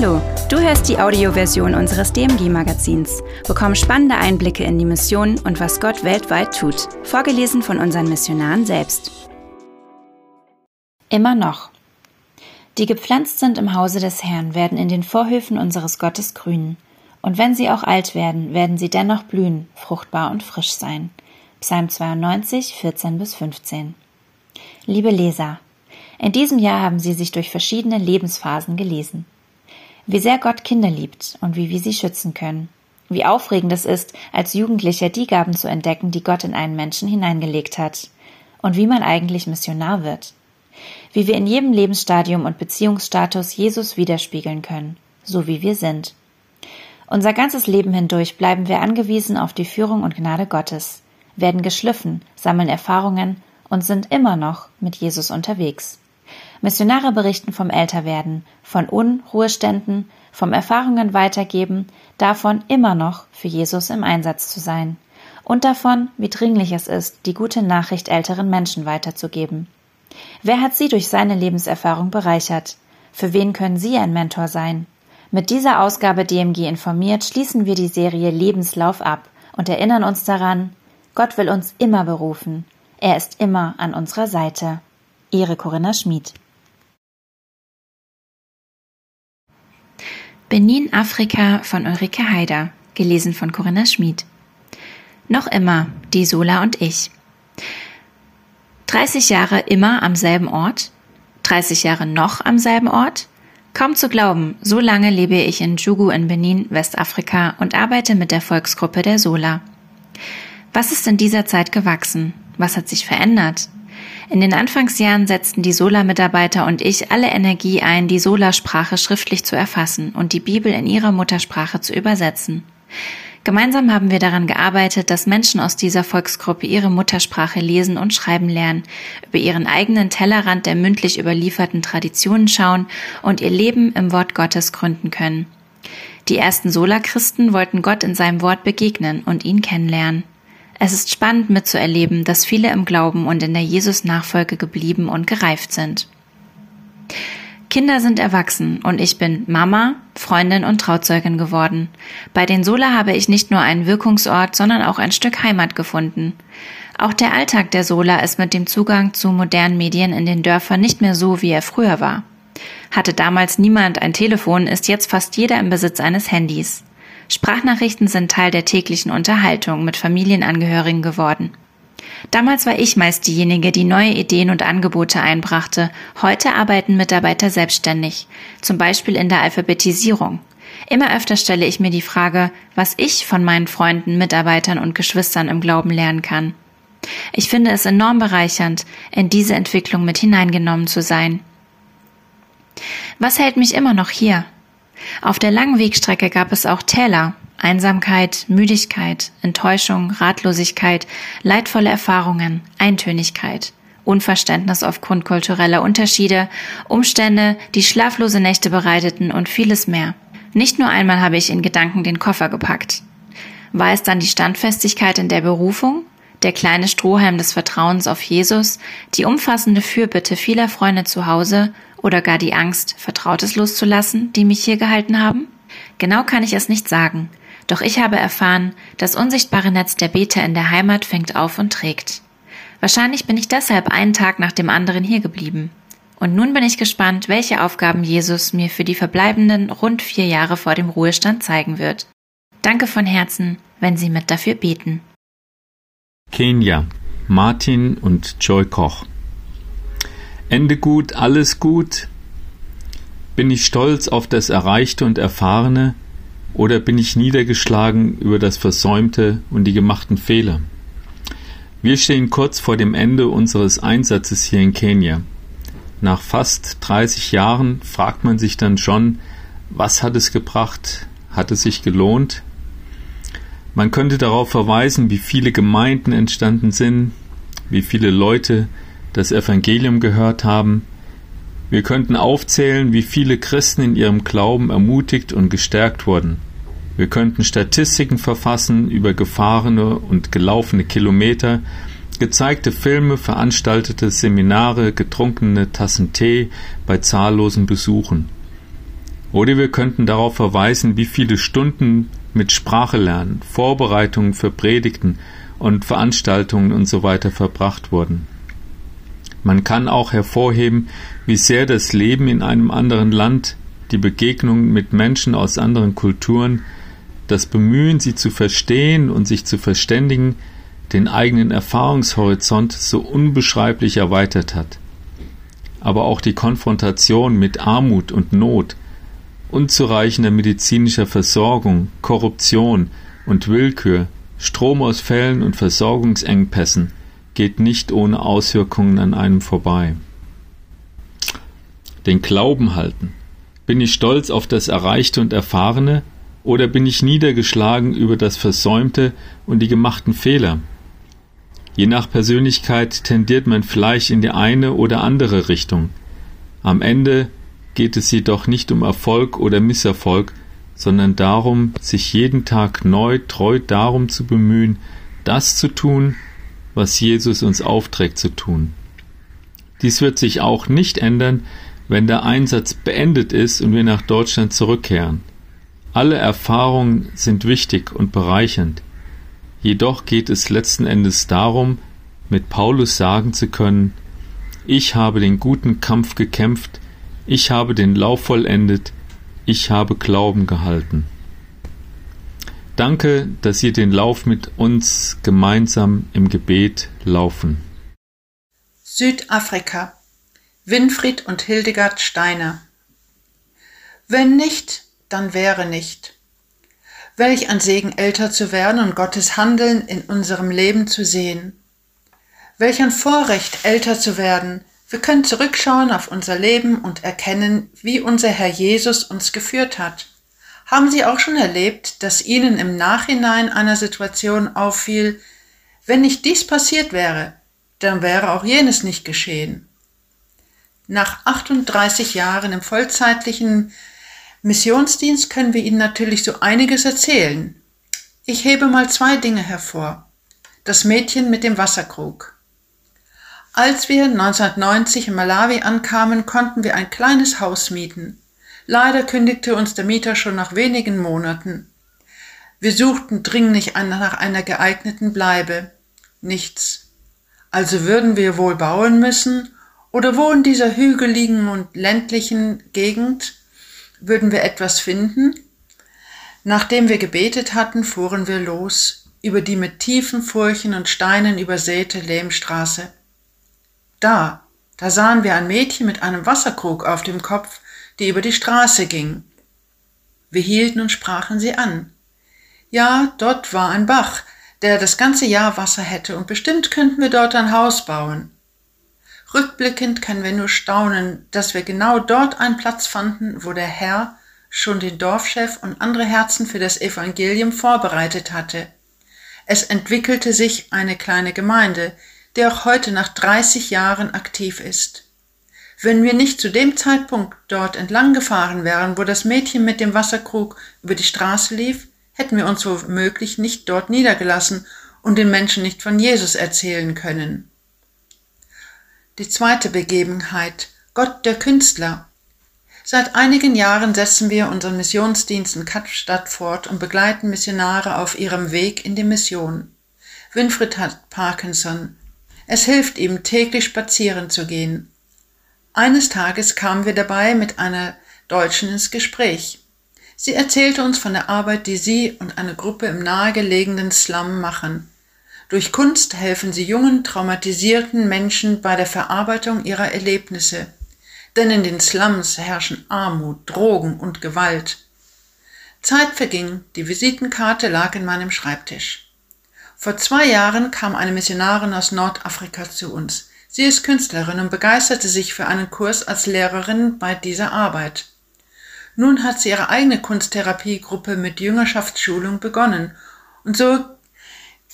Hallo, du hörst die Audioversion unseres DMG-Magazins. Bekomm spannende Einblicke in die Mission und was Gott weltweit tut. Vorgelesen von unseren Missionaren selbst. Immer noch. Die gepflanzt sind im Hause des Herrn, werden in den Vorhöfen unseres Gottes grünen. Und wenn sie auch alt werden, werden sie dennoch blühen, fruchtbar und frisch sein. Psalm 92, 14 bis 15. Liebe Leser, in diesem Jahr haben Sie sich durch verschiedene Lebensphasen gelesen. Wie sehr Gott Kinder liebt und wie wir sie schützen können. Wie aufregend es ist, als Jugendlicher die Gaben zu entdecken, die Gott in einen Menschen hineingelegt hat. Und wie man eigentlich Missionar wird. Wie wir in jedem Lebensstadium und Beziehungsstatus Jesus widerspiegeln können, so wie wir sind. Unser ganzes Leben hindurch bleiben wir angewiesen auf die Führung und Gnade Gottes, werden geschliffen, sammeln Erfahrungen und sind immer noch mit Jesus unterwegs. Missionare berichten vom Älterwerden, von Unruheständen, vom Erfahrungen weitergeben, davon immer noch für Jesus im Einsatz zu sein und davon, wie dringlich es ist, die gute Nachricht älteren Menschen weiterzugeben. Wer hat Sie durch seine Lebenserfahrung bereichert? Für wen können Sie ein Mentor sein? Mit dieser Ausgabe DMG informiert schließen wir die Serie Lebenslauf ab und erinnern uns daran, Gott will uns immer berufen. Er ist immer an unserer Seite. Ihre Corinna Schmid. Benin Afrika von Ulrike Haider, gelesen von Corinna Schmid. Noch immer die Sola und ich. 30 Jahre immer am selben Ort? 30 Jahre noch am selben Ort? Kaum zu glauben, so lange lebe ich in Djugu in Benin, Westafrika und arbeite mit der Volksgruppe der Sola. Was ist in dieser Zeit gewachsen? Was hat sich verändert? In den Anfangsjahren setzten die Sola-Mitarbeiter und ich alle Energie ein, die Sola-Sprache schriftlich zu erfassen und die Bibel in ihrer Muttersprache zu übersetzen. Gemeinsam haben wir daran gearbeitet, dass Menschen aus dieser Volksgruppe ihre Muttersprache lesen und schreiben lernen, über ihren eigenen Tellerrand der mündlich überlieferten Traditionen schauen und ihr Leben im Wort Gottes gründen können. Die ersten Sola-Christen wollten Gott in seinem Wort begegnen und ihn kennenlernen. Es ist spannend mitzuerleben, dass viele im Glauben und in der Jesus-Nachfolge geblieben und gereift sind. Kinder sind erwachsen und ich bin Mama, Freundin und Trauzeugin geworden. Bei den Sola habe ich nicht nur einen Wirkungsort, sondern auch ein Stück Heimat gefunden. Auch der Alltag der Sola ist mit dem Zugang zu modernen Medien in den Dörfern nicht mehr so, wie er früher war. Hatte damals niemand ein Telefon, ist jetzt fast jeder im Besitz eines Handys. Sprachnachrichten sind Teil der täglichen Unterhaltung mit Familienangehörigen geworden. Damals war ich meist diejenige, die neue Ideen und Angebote einbrachte. Heute arbeiten Mitarbeiter selbstständig, zum Beispiel in der Alphabetisierung. Immer öfter stelle ich mir die Frage, was ich von meinen Freunden, Mitarbeitern und Geschwistern im Glauben lernen kann. Ich finde es enorm bereichernd, in diese Entwicklung mit hineingenommen zu sein. Was hält mich immer noch hier? Auf der langen Wegstrecke gab es auch Täler, Einsamkeit, Müdigkeit, Enttäuschung, Ratlosigkeit, leidvolle Erfahrungen, Eintönigkeit, Unverständnis aufgrund kultureller Unterschiede, Umstände, die schlaflose Nächte bereiteten und vieles mehr. Nicht nur einmal habe ich in Gedanken den Koffer gepackt. War es dann die Standfestigkeit in der Berufung, der kleine Strohhalm des Vertrauens auf Jesus, die umfassende Fürbitte vieler Freunde zu Hause oder gar die Angst, Vertrautes loszulassen, die mich hier gehalten haben? Genau kann ich es nicht sagen, doch ich habe erfahren, das unsichtbare Netz der Beter in der Heimat fängt auf und trägt. Wahrscheinlich bin ich deshalb einen Tag nach dem anderen hier geblieben. Und nun bin ich gespannt, welche Aufgaben Jesus mir für die verbleibenden rund vier Jahre vor dem Ruhestand zeigen wird. Danke von Herzen, wenn Sie mit dafür beten. Kenia, Martin und Joy Koch. Ende gut, alles gut? Bin ich stolz auf das Erreichte und Erfahrene oder bin ich niedergeschlagen über das Versäumte und die gemachten Fehler? Wir stehen kurz vor dem Ende unseres Einsatzes hier in Kenia. Nach fast 30 Jahren fragt man sich dann schon, was hat es gebracht? Hat es sich gelohnt? Man könnte darauf verweisen, wie viele Gemeinden entstanden sind, wie viele Leute das Evangelium gehört haben. Wir könnten aufzählen, wie viele Christen in ihrem Glauben ermutigt und gestärkt wurden. Wir könnten Statistiken verfassen über gefahrene und gelaufene Kilometer, gezeigte Filme, veranstaltete Seminare, getrunkene Tassen Tee bei zahllosen Besuchen. Oder wir könnten darauf verweisen, wie viele Stunden mit Sprache lernen, Vorbereitungen für Predigten und Veranstaltungen und so verbracht wurden. Man kann auch hervorheben, wie sehr das Leben in einem anderen Land, die Begegnung mit Menschen aus anderen Kulturen, das Bemühen, sie zu verstehen und sich zu verständigen, den eigenen Erfahrungshorizont so unbeschreiblich erweitert hat. Aber auch die Konfrontation mit Armut und Not, unzureichender medizinischer Versorgung, Korruption und Willkür, Stromausfällen und Versorgungsengpässen geht nicht ohne Auswirkungen an einem vorbei. Den Glauben halten. Bin ich stolz auf das Erreichte und Erfahrene oder bin ich niedergeschlagen über das Versäumte und die gemachten Fehler? Je nach Persönlichkeit tendiert man vielleicht in die eine oder andere Richtung. Am Ende geht es jedoch nicht um Erfolg oder Misserfolg, sondern darum, sich jeden Tag neu treu darum zu bemühen, das zu tun, was Jesus uns aufträgt zu tun. Dies wird sich auch nicht ändern, wenn der Einsatz beendet ist und wir nach Deutschland zurückkehren. Alle Erfahrungen sind wichtig und bereichernd. Jedoch geht es letzten Endes darum, mit Paulus sagen zu können, ich habe den guten Kampf gekämpft, ich habe den Lauf vollendet, ich habe Glauben gehalten. Danke, dass Sie den Lauf mit uns gemeinsam im Gebet laufen. Südafrika Winfried und Hildegard Steiner Wenn nicht, dann wäre nicht. Welch ein Segen, älter zu werden und Gottes Handeln in unserem Leben zu sehen. Welch ein Vorrecht, älter zu werden, wir können zurückschauen auf unser Leben und erkennen, wie unser Herr Jesus uns geführt hat. Haben Sie auch schon erlebt, dass Ihnen im Nachhinein einer Situation auffiel, wenn nicht dies passiert wäre, dann wäre auch jenes nicht geschehen. Nach 38 Jahren im vollzeitlichen Missionsdienst können wir Ihnen natürlich so einiges erzählen. Ich hebe mal zwei Dinge hervor. Das Mädchen mit dem Wasserkrug. Als wir 1990 in Malawi ankamen, konnten wir ein kleines Haus mieten. Leider kündigte uns der Mieter schon nach wenigen Monaten. Wir suchten dringlich nach einer geeigneten Bleibe. Nichts. Also würden wir wohl bauen müssen, oder wo in dieser hügeligen und ländlichen Gegend würden wir etwas finden? Nachdem wir gebetet hatten, fuhren wir los über die mit tiefen Furchen und Steinen übersäte Lehmstraße. Da, da sahen wir ein Mädchen mit einem Wasserkrug auf dem Kopf, die über die Straße ging. Wir hielten und sprachen sie an. Ja, dort war ein Bach, der das ganze Jahr Wasser hätte, und bestimmt könnten wir dort ein Haus bauen. Rückblickend können wir nur staunen, dass wir genau dort einen Platz fanden, wo der Herr schon den Dorfchef und andere Herzen für das Evangelium vorbereitet hatte. Es entwickelte sich eine kleine Gemeinde, der auch heute nach 30 Jahren aktiv ist. Wenn wir nicht zu dem Zeitpunkt dort entlang gefahren wären, wo das Mädchen mit dem Wasserkrug über die Straße lief, hätten wir uns womöglich nicht dort niedergelassen und den Menschen nicht von Jesus erzählen können. Die zweite Begebenheit, Gott der Künstler. Seit einigen Jahren setzen wir unseren Missionsdienst in Kapstadt fort und begleiten Missionare auf ihrem Weg in die Mission. Winfried hat Parkinson, es hilft ihm, täglich spazieren zu gehen. Eines Tages kamen wir dabei mit einer Deutschen ins Gespräch. Sie erzählte uns von der Arbeit, die sie und eine Gruppe im nahegelegenen Slum machen. Durch Kunst helfen sie jungen, traumatisierten Menschen bei der Verarbeitung ihrer Erlebnisse. Denn in den Slums herrschen Armut, Drogen und Gewalt. Zeit verging, die Visitenkarte lag in meinem Schreibtisch. Vor zwei Jahren kam eine Missionarin aus Nordafrika zu uns. Sie ist Künstlerin und begeisterte sich für einen Kurs als Lehrerin bei dieser Arbeit. Nun hat sie ihre eigene Kunsttherapiegruppe mit Jüngerschaftsschulung begonnen und so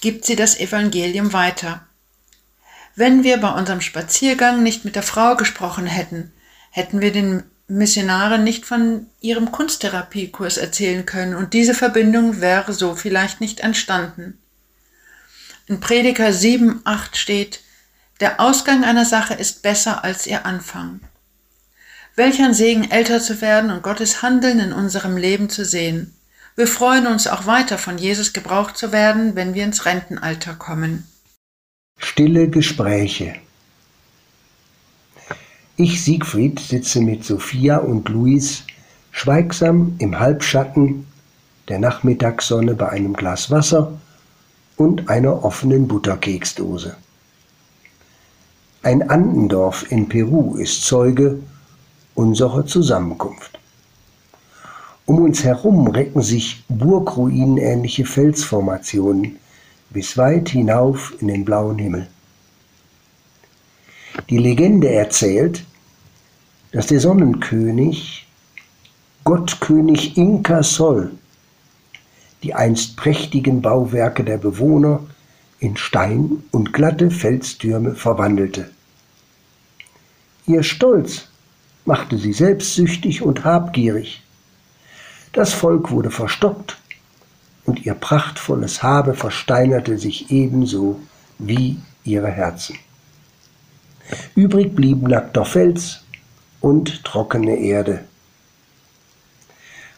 gibt sie das Evangelium weiter. Wenn wir bei unserem Spaziergang nicht mit der Frau gesprochen hätten, hätten wir den Missionaren nicht von ihrem Kunsttherapiekurs erzählen können und diese Verbindung wäre so vielleicht nicht entstanden. In Prediger 7, 8 steht, der Ausgang einer Sache ist besser als ihr Anfang. Welch ein Segen, älter zu werden und Gottes Handeln in unserem Leben zu sehen. Wir freuen uns auch weiter von Jesus gebraucht zu werden, wenn wir ins Rentenalter kommen. Stille Gespräche. Ich, Siegfried, sitze mit Sophia und Luis schweigsam im Halbschatten der Nachmittagssonne bei einem Glas Wasser und einer offenen Butterkeksdose. Ein Andendorf in Peru ist Zeuge unserer Zusammenkunft. Um uns herum recken sich burgruinenähnliche Felsformationen bis weit hinauf in den blauen Himmel. Die Legende erzählt, dass der Sonnenkönig, Gottkönig Inka Sol, die einst prächtigen Bauwerke der Bewohner in Stein und glatte Felstürme verwandelte. Ihr Stolz machte sie selbstsüchtig und habgierig. Das Volk wurde verstockt und ihr prachtvolles Habe versteinerte sich ebenso wie ihre Herzen. Übrig blieben nackter Fels und trockene Erde.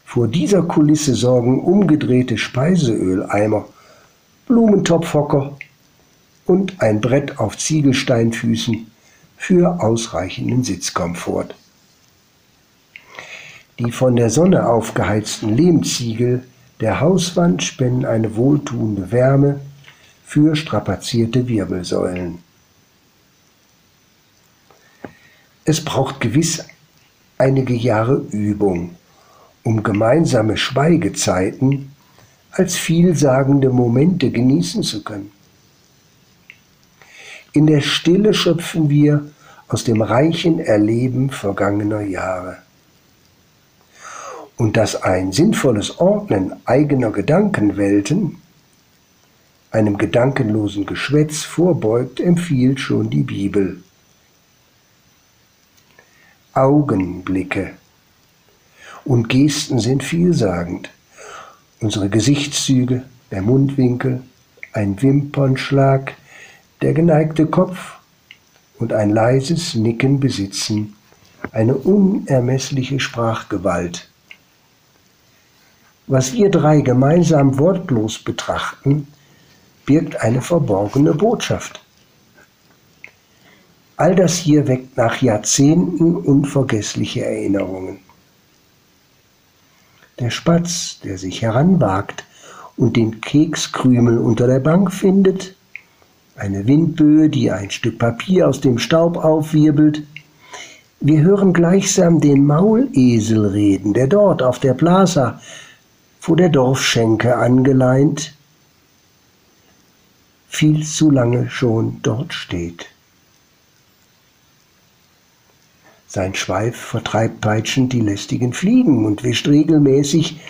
Vor dieser Kulisse sorgen umgedrehte Speiseöleimer, Blumentopfhocker und ein Brett auf Ziegelsteinfüßen für ausreichenden Sitzkomfort. Die von der Sonne aufgeheizten Lehmziegel der Hauswand spenden eine wohltuende Wärme für strapazierte Wirbelsäulen. Es braucht gewiss einige Jahre Übung, um gemeinsame Schweigezeiten als vielsagende Momente genießen zu können. In der Stille schöpfen wir aus dem reichen Erleben vergangener Jahre und dass ein sinnvolles Ordnen eigener Gedankenwelten einem gedankenlosen Geschwätz vorbeugt, empfiehlt schon die Bibel. Augenblicke und Gesten sind vielsagend. Unsere Gesichtszüge, der Mundwinkel, ein Wimpernschlag, der geneigte Kopf und ein leises Nicken besitzen eine unermessliche Sprachgewalt. Was wir drei gemeinsam wortlos betrachten, birgt eine verborgene Botschaft. All das hier weckt nach Jahrzehnten unvergessliche Erinnerungen. Der Spatz, der sich heranwagt und den Kekskrümel unter der Bank findet, eine Windböe, die ein Stück Papier aus dem Staub aufwirbelt. Wir hören gleichsam den Maulesel reden, der dort auf der Plaza vor der Dorfschenke angeleint, viel zu lange schon dort steht. Sein Schweif vertreibt peitschend die lästigen Fliegen und wischt regelmäßig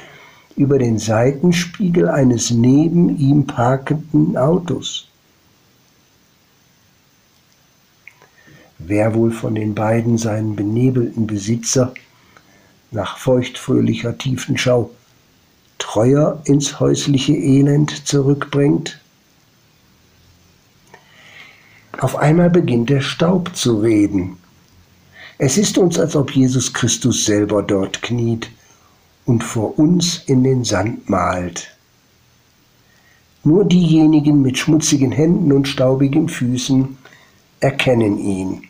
über den Seitenspiegel eines neben ihm parkenden Autos. Wer wohl von den beiden seinen benebelten Besitzer nach feuchtfröhlicher Tiefenschau treuer ins häusliche Elend zurückbringt? Auf einmal beginnt der Staub zu reden. Es ist uns, als ob Jesus Christus selber dort kniet und vor uns in den Sand malt. Nur diejenigen mit schmutzigen Händen und staubigen Füßen erkennen ihn.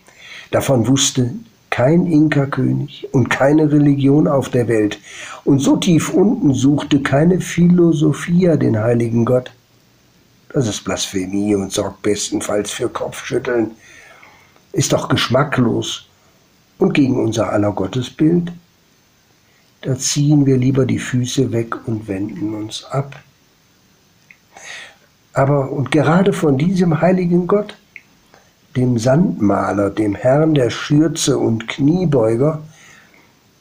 Davon wusste kein Inka-König und keine Religion auf der Welt. Und so tief unten suchte keine Philosophia den heiligen Gott. Das ist Blasphemie und sorgt bestenfalls für Kopfschütteln. Ist doch geschmacklos und gegen unser aller Gottesbild. Da ziehen wir lieber die Füße weg und wenden uns ab. Aber und gerade von diesem heiligen Gott dem Sandmaler, dem Herrn der Schürze und Kniebeuger,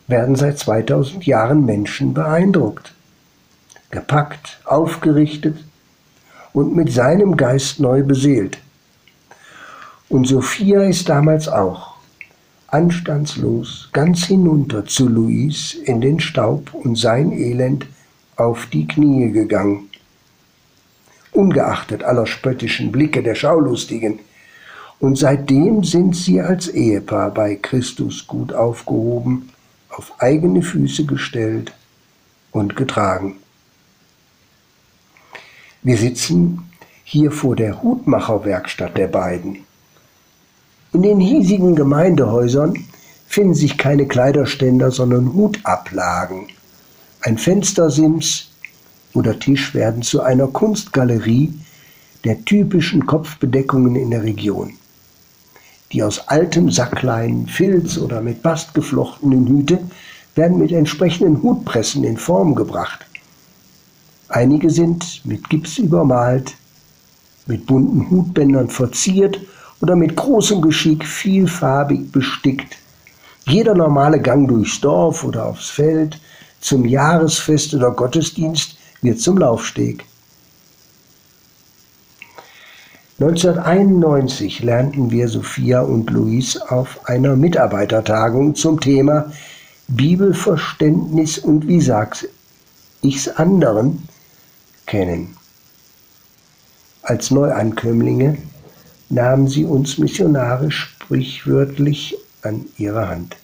werden seit 2000 Jahren Menschen beeindruckt, gepackt, aufgerichtet und mit seinem Geist neu beseelt. Und Sophia ist damals auch anstandslos ganz hinunter zu Luis in den Staub und sein Elend auf die Knie gegangen. Ungeachtet aller spöttischen Blicke der Schaulustigen, und seitdem sind sie als Ehepaar bei Christus gut aufgehoben, auf eigene Füße gestellt und getragen. Wir sitzen hier vor der Hutmacherwerkstatt der beiden. In den hiesigen Gemeindehäusern finden sich keine Kleiderständer, sondern Hutablagen. Ein Fenstersims oder Tisch werden zu einer Kunstgalerie der typischen Kopfbedeckungen in der Region. Die aus altem Sacklein, Filz oder mit Bast geflochtenen Hüte werden mit entsprechenden Hutpressen in Form gebracht. Einige sind mit Gips übermalt, mit bunten Hutbändern verziert oder mit großem Geschick vielfarbig bestickt. Jeder normale Gang durchs Dorf oder aufs Feld, zum Jahresfest oder Gottesdienst wird zum Laufsteg. 1991 lernten wir Sophia und Luis auf einer Mitarbeitertagung zum Thema Bibelverständnis und wie sag's ich's anderen kennen. Als Neuankömmlinge nahmen sie uns missionarisch sprichwörtlich an ihre Hand.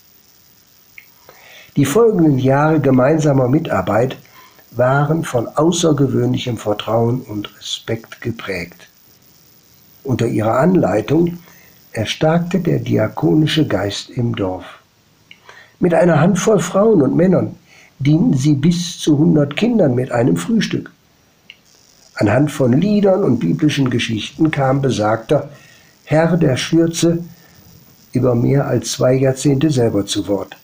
Die folgenden Jahre gemeinsamer Mitarbeit waren von außergewöhnlichem Vertrauen und Respekt geprägt. Unter ihrer Anleitung erstarkte der diakonische Geist im Dorf. Mit einer Handvoll Frauen und Männern dienten sie bis zu 100 Kindern mit einem Frühstück. Anhand von Liedern und biblischen Geschichten kam besagter Herr der Schürze über mehr als zwei Jahrzehnte selber zu Wort.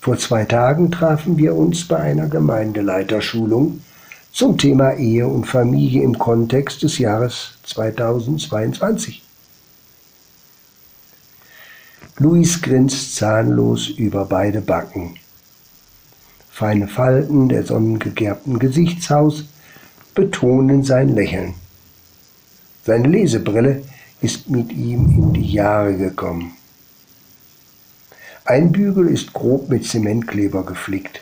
Vor zwei Tagen trafen wir uns bei einer Gemeindeleiterschulung zum Thema Ehe und Familie im Kontext des Jahres 2022. Luis grinst zahnlos über beide Backen. Feine Falten der sonnengegerbten Gesichtshaus betonen sein Lächeln. Seine Lesebrille ist mit ihm in die Jahre gekommen. Ein Bügel ist grob mit Zementkleber geflickt.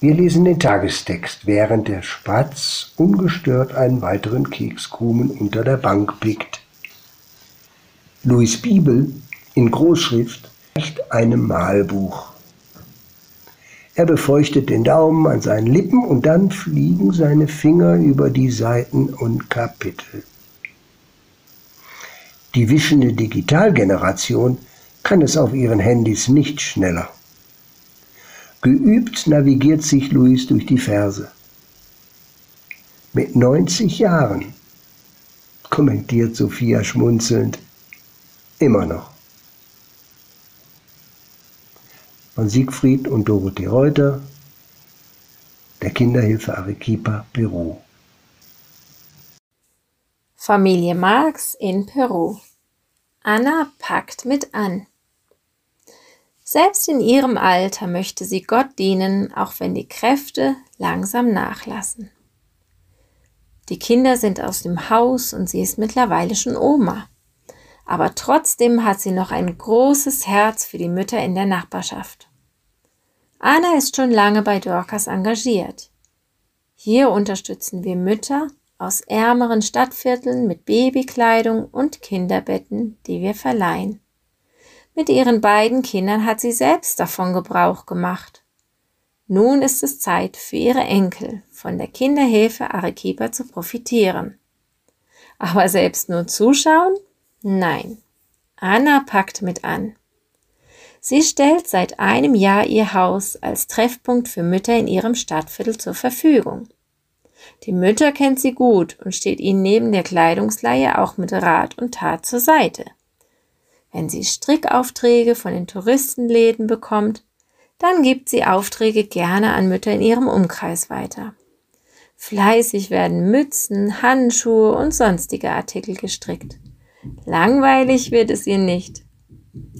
Wir lesen den Tagestext, während der Spatz ungestört einen weiteren Kekskrumen unter der Bank pickt. Louis Bibel in Großschrift reicht einem Malbuch. Er befeuchtet den Daumen an seinen Lippen und dann fliegen seine Finger über die Seiten und Kapitel. Die wischende Digitalgeneration kann es auf ihren Handys nicht schneller. Geübt navigiert sich Luis durch die Verse. Mit 90 Jahren, kommentiert Sophia schmunzelnd, immer noch. Von Siegfried und Dorothee Reuter, der Kinderhilfe Arequipa, Peru. Familie Marx in Peru. Anna packt mit an. Selbst in ihrem Alter möchte sie Gott dienen, auch wenn die Kräfte langsam nachlassen. Die Kinder sind aus dem Haus und sie ist mittlerweile schon Oma. Aber trotzdem hat sie noch ein großes Herz für die Mütter in der Nachbarschaft. Anna ist schon lange bei Dorcas engagiert. Hier unterstützen wir Mütter aus ärmeren Stadtvierteln mit Babykleidung und Kinderbetten, die wir verleihen. Mit ihren beiden Kindern hat sie selbst davon Gebrauch gemacht. Nun ist es Zeit für ihre Enkel von der Kinderhilfe Arequipa zu profitieren. Aber selbst nur zuschauen? Nein. Anna packt mit an. Sie stellt seit einem Jahr ihr Haus als Treffpunkt für Mütter in ihrem Stadtviertel zur Verfügung. Die Mütter kennt sie gut und steht ihnen neben der Kleidungsleihe auch mit Rat und Tat zur Seite. Wenn sie Strickaufträge von den Touristenläden bekommt, dann gibt sie Aufträge gerne an Mütter in ihrem Umkreis weiter. Fleißig werden Mützen, Handschuhe und sonstige Artikel gestrickt. Langweilig wird es ihr nicht.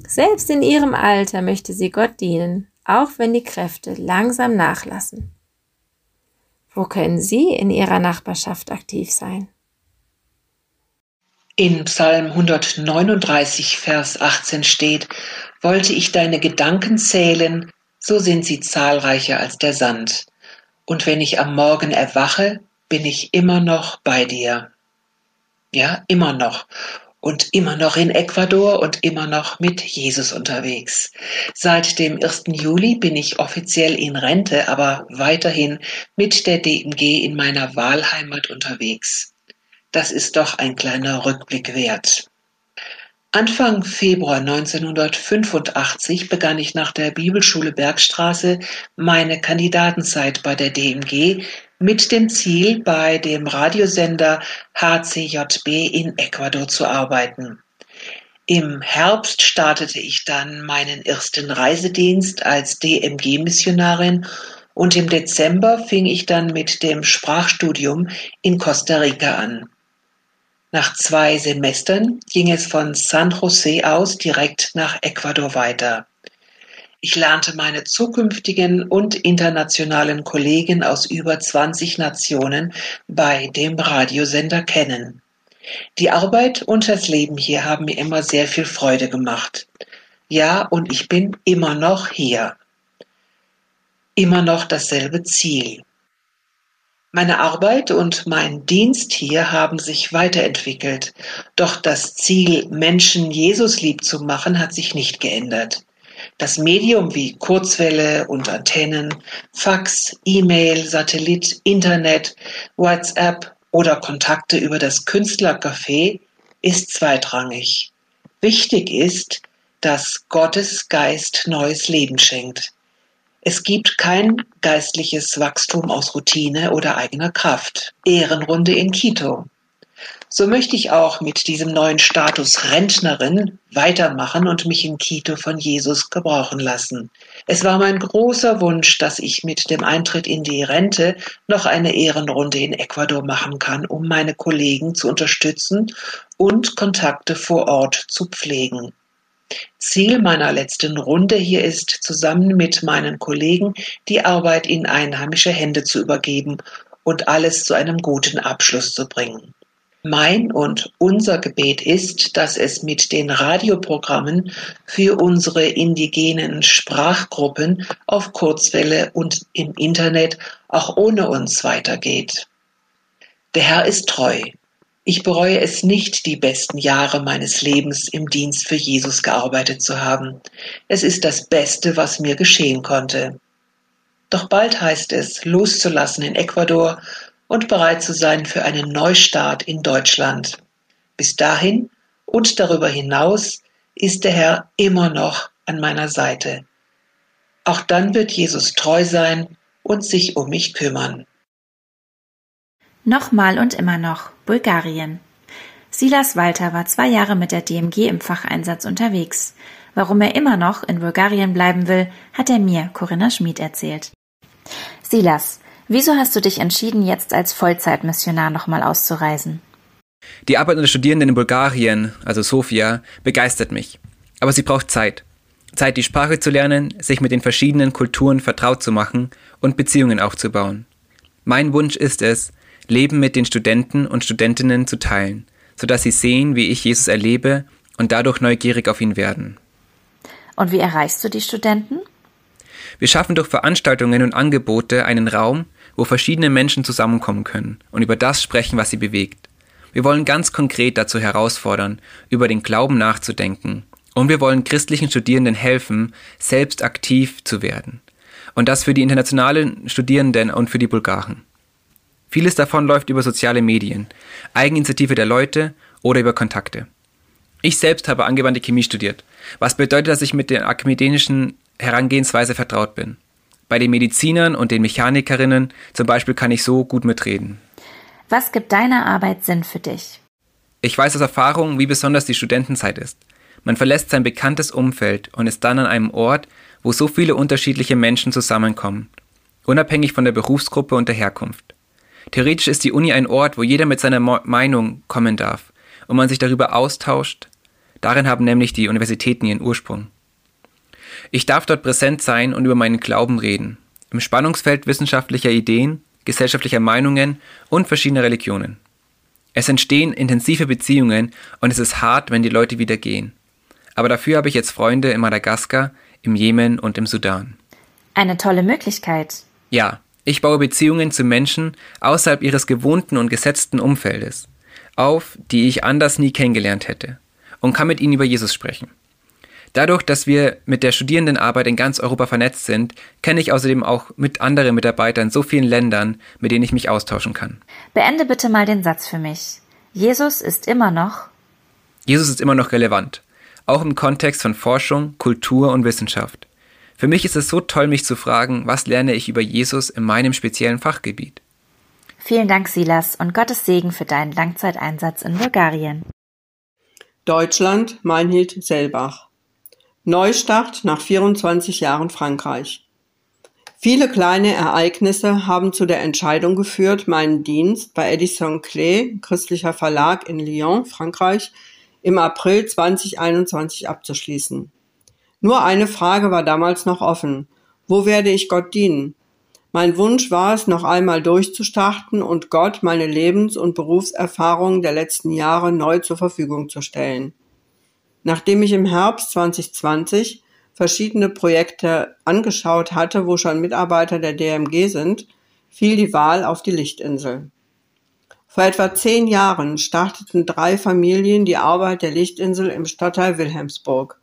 Selbst in ihrem Alter möchte sie Gott dienen, auch wenn die Kräfte langsam nachlassen. Wo können Sie in Ihrer Nachbarschaft aktiv sein? In Psalm 139, Vers 18 steht, wollte ich deine Gedanken zählen, so sind sie zahlreicher als der Sand. Und wenn ich am Morgen erwache, bin ich immer noch bei dir. Ja, immer noch und immer noch in Ecuador und immer noch mit Jesus unterwegs. Seit dem 1. Juli bin ich offiziell in Rente, aber weiterhin mit der DMG in meiner Wahlheimat unterwegs. Das ist doch ein kleiner Rückblick wert. Anfang Februar 1985 begann ich nach der Bibelschule Bergstraße meine Kandidatenzeit bei der DMG mit dem Ziel, bei dem Radiosender HCJB in Ecuador zu arbeiten. Im Herbst startete ich dann meinen ersten Reisedienst als DMG-Missionarin und im Dezember fing ich dann mit dem Sprachstudium in Costa Rica an. Nach zwei Semestern ging es von San Jose aus direkt nach Ecuador weiter. Ich lernte meine zukünftigen und internationalen Kollegen aus über 20 Nationen bei dem Radiosender kennen. Die Arbeit und das Leben hier haben mir immer sehr viel Freude gemacht. Ja, und ich bin immer noch hier. Immer noch dasselbe Ziel. Meine Arbeit und mein Dienst hier haben sich weiterentwickelt, doch das Ziel, Menschen Jesus lieb zu machen, hat sich nicht geändert. Das Medium wie Kurzwelle und Antennen, Fax, E-Mail, Satellit, Internet, WhatsApp oder Kontakte über das Künstlercafé ist zweitrangig. Wichtig ist, dass Gottes Geist neues Leben schenkt. Es gibt kein geistliches Wachstum aus Routine oder eigener Kraft. Ehrenrunde in Quito. So möchte ich auch mit diesem neuen Status Rentnerin weitermachen und mich in Quito von Jesus gebrauchen lassen. Es war mein großer Wunsch, dass ich mit dem Eintritt in die Rente noch eine Ehrenrunde in Ecuador machen kann, um meine Kollegen zu unterstützen und Kontakte vor Ort zu pflegen. Ziel meiner letzten Runde hier ist, zusammen mit meinen Kollegen die Arbeit in einheimische Hände zu übergeben und alles zu einem guten Abschluss zu bringen. Mein und unser Gebet ist, dass es mit den Radioprogrammen für unsere indigenen Sprachgruppen auf Kurzwelle und im Internet auch ohne uns weitergeht. Der Herr ist treu ich bereue es nicht, die besten Jahre meines Lebens im Dienst für Jesus gearbeitet zu haben. Es ist das Beste, was mir geschehen konnte. Doch bald heißt es, loszulassen in Ecuador und bereit zu sein für einen Neustart in Deutschland. Bis dahin und darüber hinaus ist der Herr immer noch an meiner Seite. Auch dann wird Jesus treu sein und sich um mich kümmern. Nochmal und immer noch Bulgarien. Silas Walter war zwei Jahre mit der DMG im Facheinsatz unterwegs. Warum er immer noch in Bulgarien bleiben will, hat er mir, Corinna Schmid, erzählt. Silas, wieso hast du dich entschieden, jetzt als Vollzeitmissionar nochmal auszureisen? Die Arbeit unter Studierenden in Bulgarien, also Sofia, begeistert mich. Aber sie braucht Zeit. Zeit, die Sprache zu lernen, sich mit den verschiedenen Kulturen vertraut zu machen und Beziehungen aufzubauen. Mein Wunsch ist es, Leben mit den Studenten und Studentinnen zu teilen, sodass sie sehen, wie ich Jesus erlebe und dadurch neugierig auf ihn werden. Und wie erreichst du die Studenten? Wir schaffen durch Veranstaltungen und Angebote einen Raum, wo verschiedene Menschen zusammenkommen können und über das sprechen, was sie bewegt. Wir wollen ganz konkret dazu herausfordern, über den Glauben nachzudenken. Und wir wollen christlichen Studierenden helfen, selbst aktiv zu werden. Und das für die internationalen Studierenden und für die Bulgaren. Vieles davon läuft über soziale Medien, Eigeninitiative der Leute oder über Kontakte. Ich selbst habe angewandte Chemie studiert, was bedeutet, dass ich mit der akademischen Herangehensweise vertraut bin. Bei den Medizinern und den Mechanikerinnen zum Beispiel kann ich so gut mitreden. Was gibt deiner Arbeit Sinn für dich? Ich weiß aus Erfahrung, wie besonders die Studentenzeit ist. Man verlässt sein bekanntes Umfeld und ist dann an einem Ort, wo so viele unterschiedliche Menschen zusammenkommen, unabhängig von der Berufsgruppe und der Herkunft. Theoretisch ist die Uni ein Ort, wo jeder mit seiner Mo Meinung kommen darf und man sich darüber austauscht. Darin haben nämlich die Universitäten ihren Ursprung. Ich darf dort präsent sein und über meinen Glauben reden, im Spannungsfeld wissenschaftlicher Ideen, gesellschaftlicher Meinungen und verschiedener Religionen. Es entstehen intensive Beziehungen und es ist hart, wenn die Leute wieder gehen. Aber dafür habe ich jetzt Freunde in Madagaskar, im Jemen und im Sudan. Eine tolle Möglichkeit. Ja, ich baue Beziehungen zu Menschen außerhalb ihres gewohnten und gesetzten Umfeldes. auf, die ich anders nie kennengelernt hätte und kann mit ihnen über Jesus sprechen. Dadurch, dass wir mit der Studierendenarbeit in ganz Europa vernetzt sind, kenne ich außerdem auch mit anderen Mitarbeitern in so vielen Ländern, mit denen ich mich austauschen kann. Beende bitte mal den Satz für mich. Jesus ist immer noch. Jesus ist immer noch relevant, auch im Kontext von Forschung, Kultur und Wissenschaft. Für mich ist es so toll, mich zu fragen, was lerne ich über Jesus in meinem speziellen Fachgebiet. Vielen Dank, Silas, und Gottes Segen für deinen Langzeiteinsatz in Bulgarien. Deutschland, Meinhild Selbach. Neustart nach 24 Jahren Frankreich. Viele kleine Ereignisse haben zu der Entscheidung geführt, meinen Dienst bei Edison Clé, christlicher Verlag in Lyon, Frankreich, im April 2021 abzuschließen. Nur eine Frage war damals noch offen. Wo werde ich Gott dienen? Mein Wunsch war es, noch einmal durchzustarten und Gott meine Lebens- und Berufserfahrungen der letzten Jahre neu zur Verfügung zu stellen. Nachdem ich im Herbst 2020 verschiedene Projekte angeschaut hatte, wo schon Mitarbeiter der DMG sind, fiel die Wahl auf die Lichtinsel. Vor etwa zehn Jahren starteten drei Familien die Arbeit der Lichtinsel im Stadtteil Wilhelmsburg.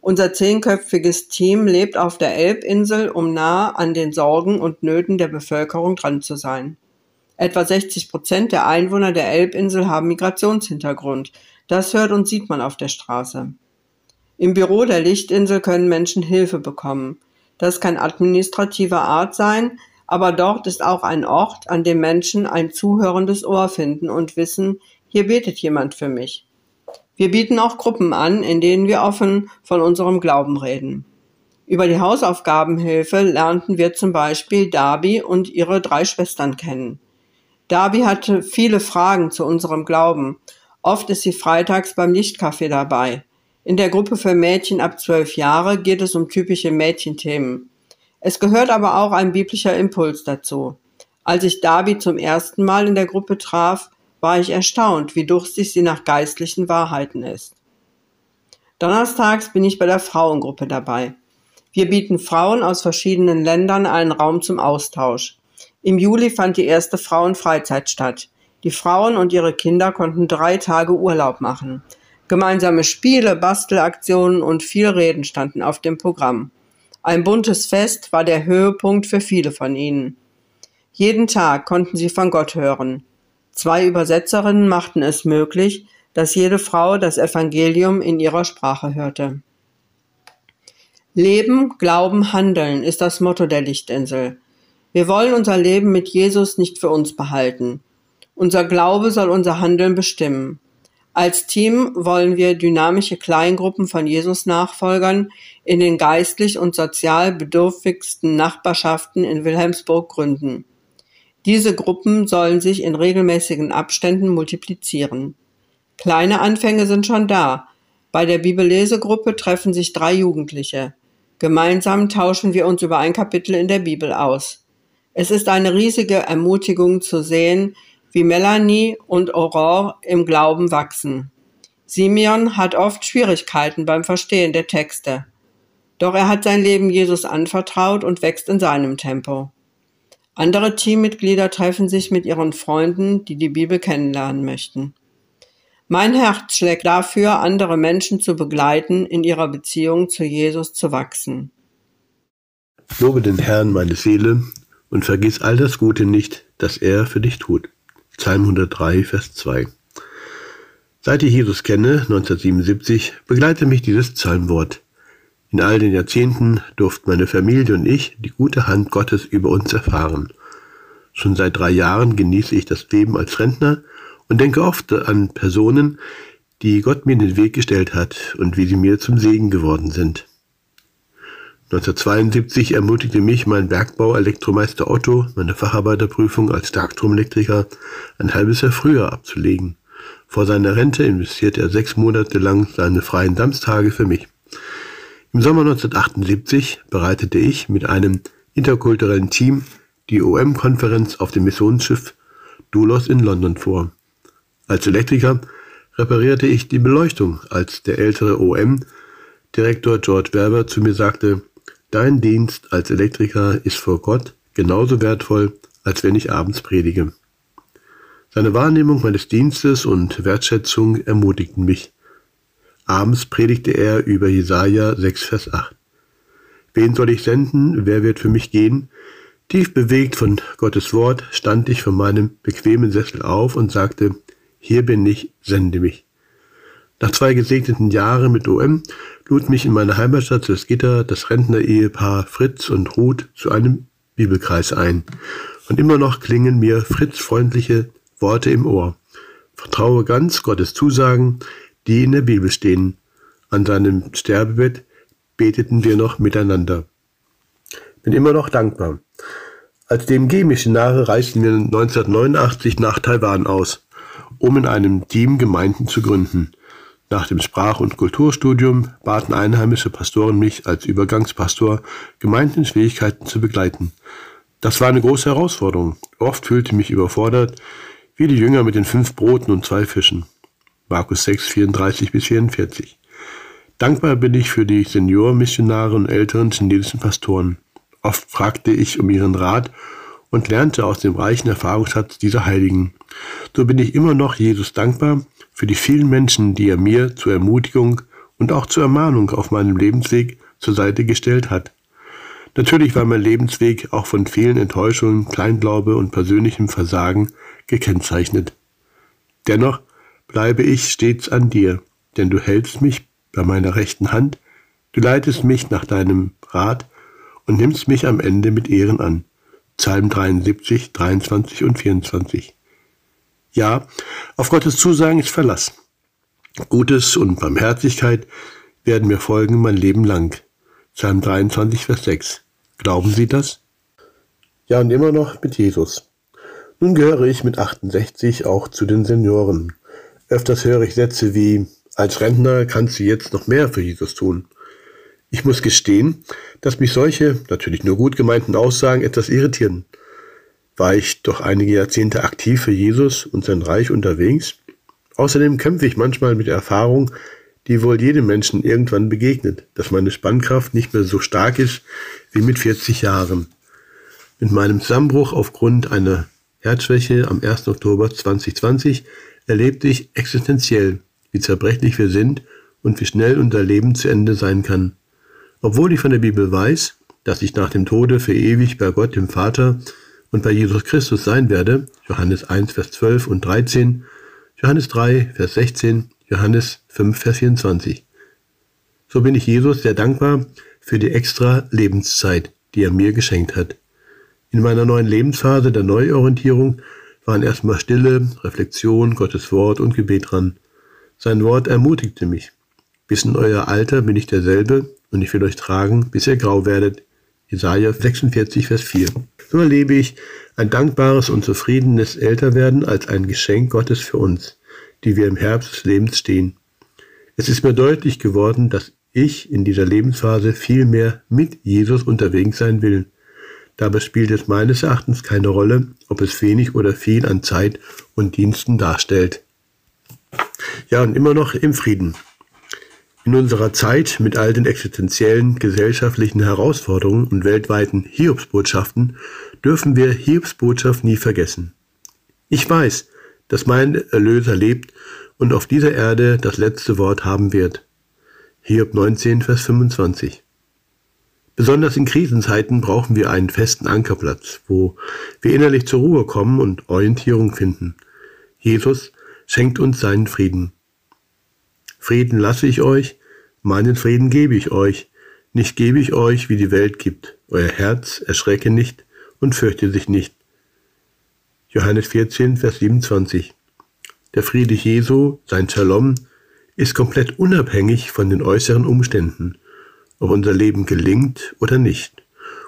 Unser zehnköpfiges Team lebt auf der Elbinsel, um nah an den Sorgen und Nöten der Bevölkerung dran zu sein. Etwa 60 Prozent der Einwohner der Elbinsel haben Migrationshintergrund. Das hört und sieht man auf der Straße. Im Büro der Lichtinsel können Menschen Hilfe bekommen. Das kann administrativer Art sein, aber dort ist auch ein Ort, an dem Menschen ein zuhörendes Ohr finden und wissen, hier betet jemand für mich. Wir bieten auch Gruppen an, in denen wir offen von unserem Glauben reden. Über die Hausaufgabenhilfe lernten wir zum Beispiel Darby und ihre drei Schwestern kennen. Darby hatte viele Fragen zu unserem Glauben Oft ist sie freitags beim Lichtcafé dabei. In der Gruppe für Mädchen ab zwölf Jahre geht es um typische Mädchenthemen. Es gehört aber auch ein biblischer Impuls dazu. Als ich Darby zum ersten Mal in der Gruppe traf, war ich erstaunt, wie durstig sie nach geistlichen Wahrheiten ist. Donnerstags bin ich bei der Frauengruppe dabei. Wir bieten Frauen aus verschiedenen Ländern einen Raum zum Austausch. Im Juli fand die erste Frauenfreizeit statt. Die Frauen und ihre Kinder konnten drei Tage Urlaub machen. Gemeinsame Spiele, Bastelaktionen und viel Reden standen auf dem Programm. Ein buntes Fest war der Höhepunkt für viele von ihnen. Jeden Tag konnten sie von Gott hören. Zwei Übersetzerinnen machten es möglich, dass jede Frau das Evangelium in ihrer Sprache hörte. Leben, Glauben, Handeln ist das Motto der Lichtinsel. Wir wollen unser Leben mit Jesus nicht für uns behalten. Unser Glaube soll unser Handeln bestimmen. Als Team wollen wir dynamische Kleingruppen von Jesus-Nachfolgern in den geistlich und sozial bedürftigsten Nachbarschaften in Wilhelmsburg gründen. Diese Gruppen sollen sich in regelmäßigen Abständen multiplizieren. Kleine Anfänge sind schon da. Bei der Bibellesegruppe treffen sich drei Jugendliche. Gemeinsam tauschen wir uns über ein Kapitel in der Bibel aus. Es ist eine riesige Ermutigung zu sehen, wie Melanie und Aurore im Glauben wachsen. Simeon hat oft Schwierigkeiten beim Verstehen der Texte. Doch er hat sein Leben Jesus anvertraut und wächst in seinem Tempo. Andere Teammitglieder treffen sich mit ihren Freunden, die die Bibel kennenlernen möchten. Mein Herz schlägt dafür, andere Menschen zu begleiten, in ihrer Beziehung zu Jesus zu wachsen. Lobe den Herrn, meine Seele, und vergiss all das Gute nicht, das er für dich tut. Psalm 103, Vers 2. Seit ich Jesus kenne, 1977, begleite mich dieses Psalmwort. In all den Jahrzehnten durften meine Familie und ich die gute Hand Gottes über uns erfahren. Schon seit drei Jahren genieße ich das Leben als Rentner und denke oft an Personen, die Gott mir in den Weg gestellt hat und wie sie mir zum Segen geworden sind. 1972 ermutigte mich mein Bergbau-Elektromeister Otto, meine Facharbeiterprüfung als Starkstromelektriker ein halbes Jahr früher abzulegen. Vor seiner Rente investierte er sechs Monate lang seine freien Samstage für mich. Im Sommer 1978 bereitete ich mit einem interkulturellen Team die OM-Konferenz auf dem Missionsschiff Doulos in London vor. Als Elektriker reparierte ich die Beleuchtung, als der ältere OM-Direktor George Werber zu mir sagte, Dein Dienst als Elektriker ist vor Gott genauso wertvoll, als wenn ich abends predige. Seine Wahrnehmung meines Dienstes und Wertschätzung ermutigten mich. Abends predigte er über Jesaja 6, Vers 8. Wen soll ich senden? Wer wird für mich gehen? Tief bewegt von Gottes Wort stand ich von meinem bequemen Sessel auf und sagte, hier bin ich, sende mich. Nach zwei gesegneten Jahren mit OM lud mich in meiner Heimatstadt Gitter das Rentner-Ehepaar Fritz und Ruth zu einem Bibelkreis ein. Und immer noch klingen mir Fritz freundliche Worte im Ohr. Vertraue ganz Gottes Zusagen, die in der Bibel stehen. An seinem Sterbebett beteten wir noch miteinander. Bin immer noch dankbar. Als DMG-Missionare reisten wir 1989 nach Taiwan aus, um in einem Team Gemeinden zu gründen. Nach dem Sprach- und Kulturstudium baten einheimische Pastoren mich als Übergangspastor, Gemeinden in Schwierigkeiten zu begleiten. Das war eine große Herausforderung. Oft fühlte ich mich überfordert, wie die Jünger mit den fünf Broten und zwei Fischen. Markus 6, 34 bis 44. Dankbar bin ich für die Seniormissionare und älteren chinesischen Pastoren. Oft fragte ich um ihren Rat und lernte aus dem reichen Erfahrungsschatz dieser Heiligen. So bin ich immer noch Jesus dankbar für die vielen Menschen, die er mir zur Ermutigung und auch zur Ermahnung auf meinem Lebensweg zur Seite gestellt hat. Natürlich war mein Lebensweg auch von vielen Enttäuschungen, Kleinglaube und persönlichem Versagen gekennzeichnet. Dennoch bleibe ich stets an dir, denn du hältst mich bei meiner rechten Hand, du leitest mich nach deinem Rat und nimmst mich am Ende mit Ehren an. Psalm 73, 23 und 24. Ja, auf Gottes Zusagen ist Verlass. Gutes und Barmherzigkeit werden mir folgen mein Leben lang. Psalm 23, Vers 6. Glauben Sie das? Ja, und immer noch mit Jesus. Nun gehöre ich mit 68 auch zu den Senioren. Öfters höre ich Sätze wie, als Rentner kannst du jetzt noch mehr für Jesus tun. Ich muss gestehen, dass mich solche, natürlich nur gut gemeinten Aussagen etwas irritieren. War ich doch einige Jahrzehnte aktiv für Jesus und sein Reich unterwegs? Außerdem kämpfe ich manchmal mit der Erfahrung, die wohl jedem Menschen irgendwann begegnet, dass meine Spannkraft nicht mehr so stark ist wie mit 40 Jahren. Mit meinem Zusammenbruch aufgrund einer Herzschwäche am 1. Oktober 2020 erlebte ich existenziell, wie zerbrechlich wir sind und wie schnell unser Leben zu Ende sein kann. Obwohl ich von der Bibel weiß, dass ich nach dem Tode für ewig bei Gott dem Vater und bei Jesus Christus sein werde, Johannes 1, Vers 12 und 13, Johannes 3, Vers 16, Johannes 5, Vers 24. So bin ich Jesus sehr dankbar für die extra Lebenszeit, die er mir geschenkt hat. In meiner neuen Lebensphase der Neuorientierung waren erstmal Stille, Reflexion, Gottes Wort und Gebet dran. Sein Wort ermutigte mich. Bis in euer Alter bin ich derselbe und ich will euch tragen, bis ihr grau werdet. Jesaja 46, Vers 4. So erlebe ich ein dankbares und zufriedenes Älterwerden als ein Geschenk Gottes für uns, die wir im Herbst des Lebens stehen. Es ist mir deutlich geworden, dass ich in dieser Lebensphase viel mehr mit Jesus unterwegs sein will. Dabei spielt es meines Erachtens keine Rolle, ob es wenig oder viel an Zeit und Diensten darstellt. Ja, und immer noch im Frieden. In unserer Zeit mit all den existenziellen gesellschaftlichen Herausforderungen und weltweiten Hiobsbotschaften dürfen wir Hiobsbotschaft nie vergessen. Ich weiß, dass mein Erlöser lebt und auf dieser Erde das letzte Wort haben wird. Hiob 19, Vers 25. Besonders in Krisenzeiten brauchen wir einen festen Ankerplatz, wo wir innerlich zur Ruhe kommen und Orientierung finden. Jesus schenkt uns seinen Frieden. Frieden lasse ich euch, meinen Frieden gebe ich euch, nicht gebe ich euch, wie die Welt gibt. Euer Herz erschrecke nicht und fürchte sich nicht. Johannes 14, Vers 27. Der Friede Jesu, sein Shalom, ist komplett unabhängig von den äußeren Umständen ob unser Leben gelingt oder nicht,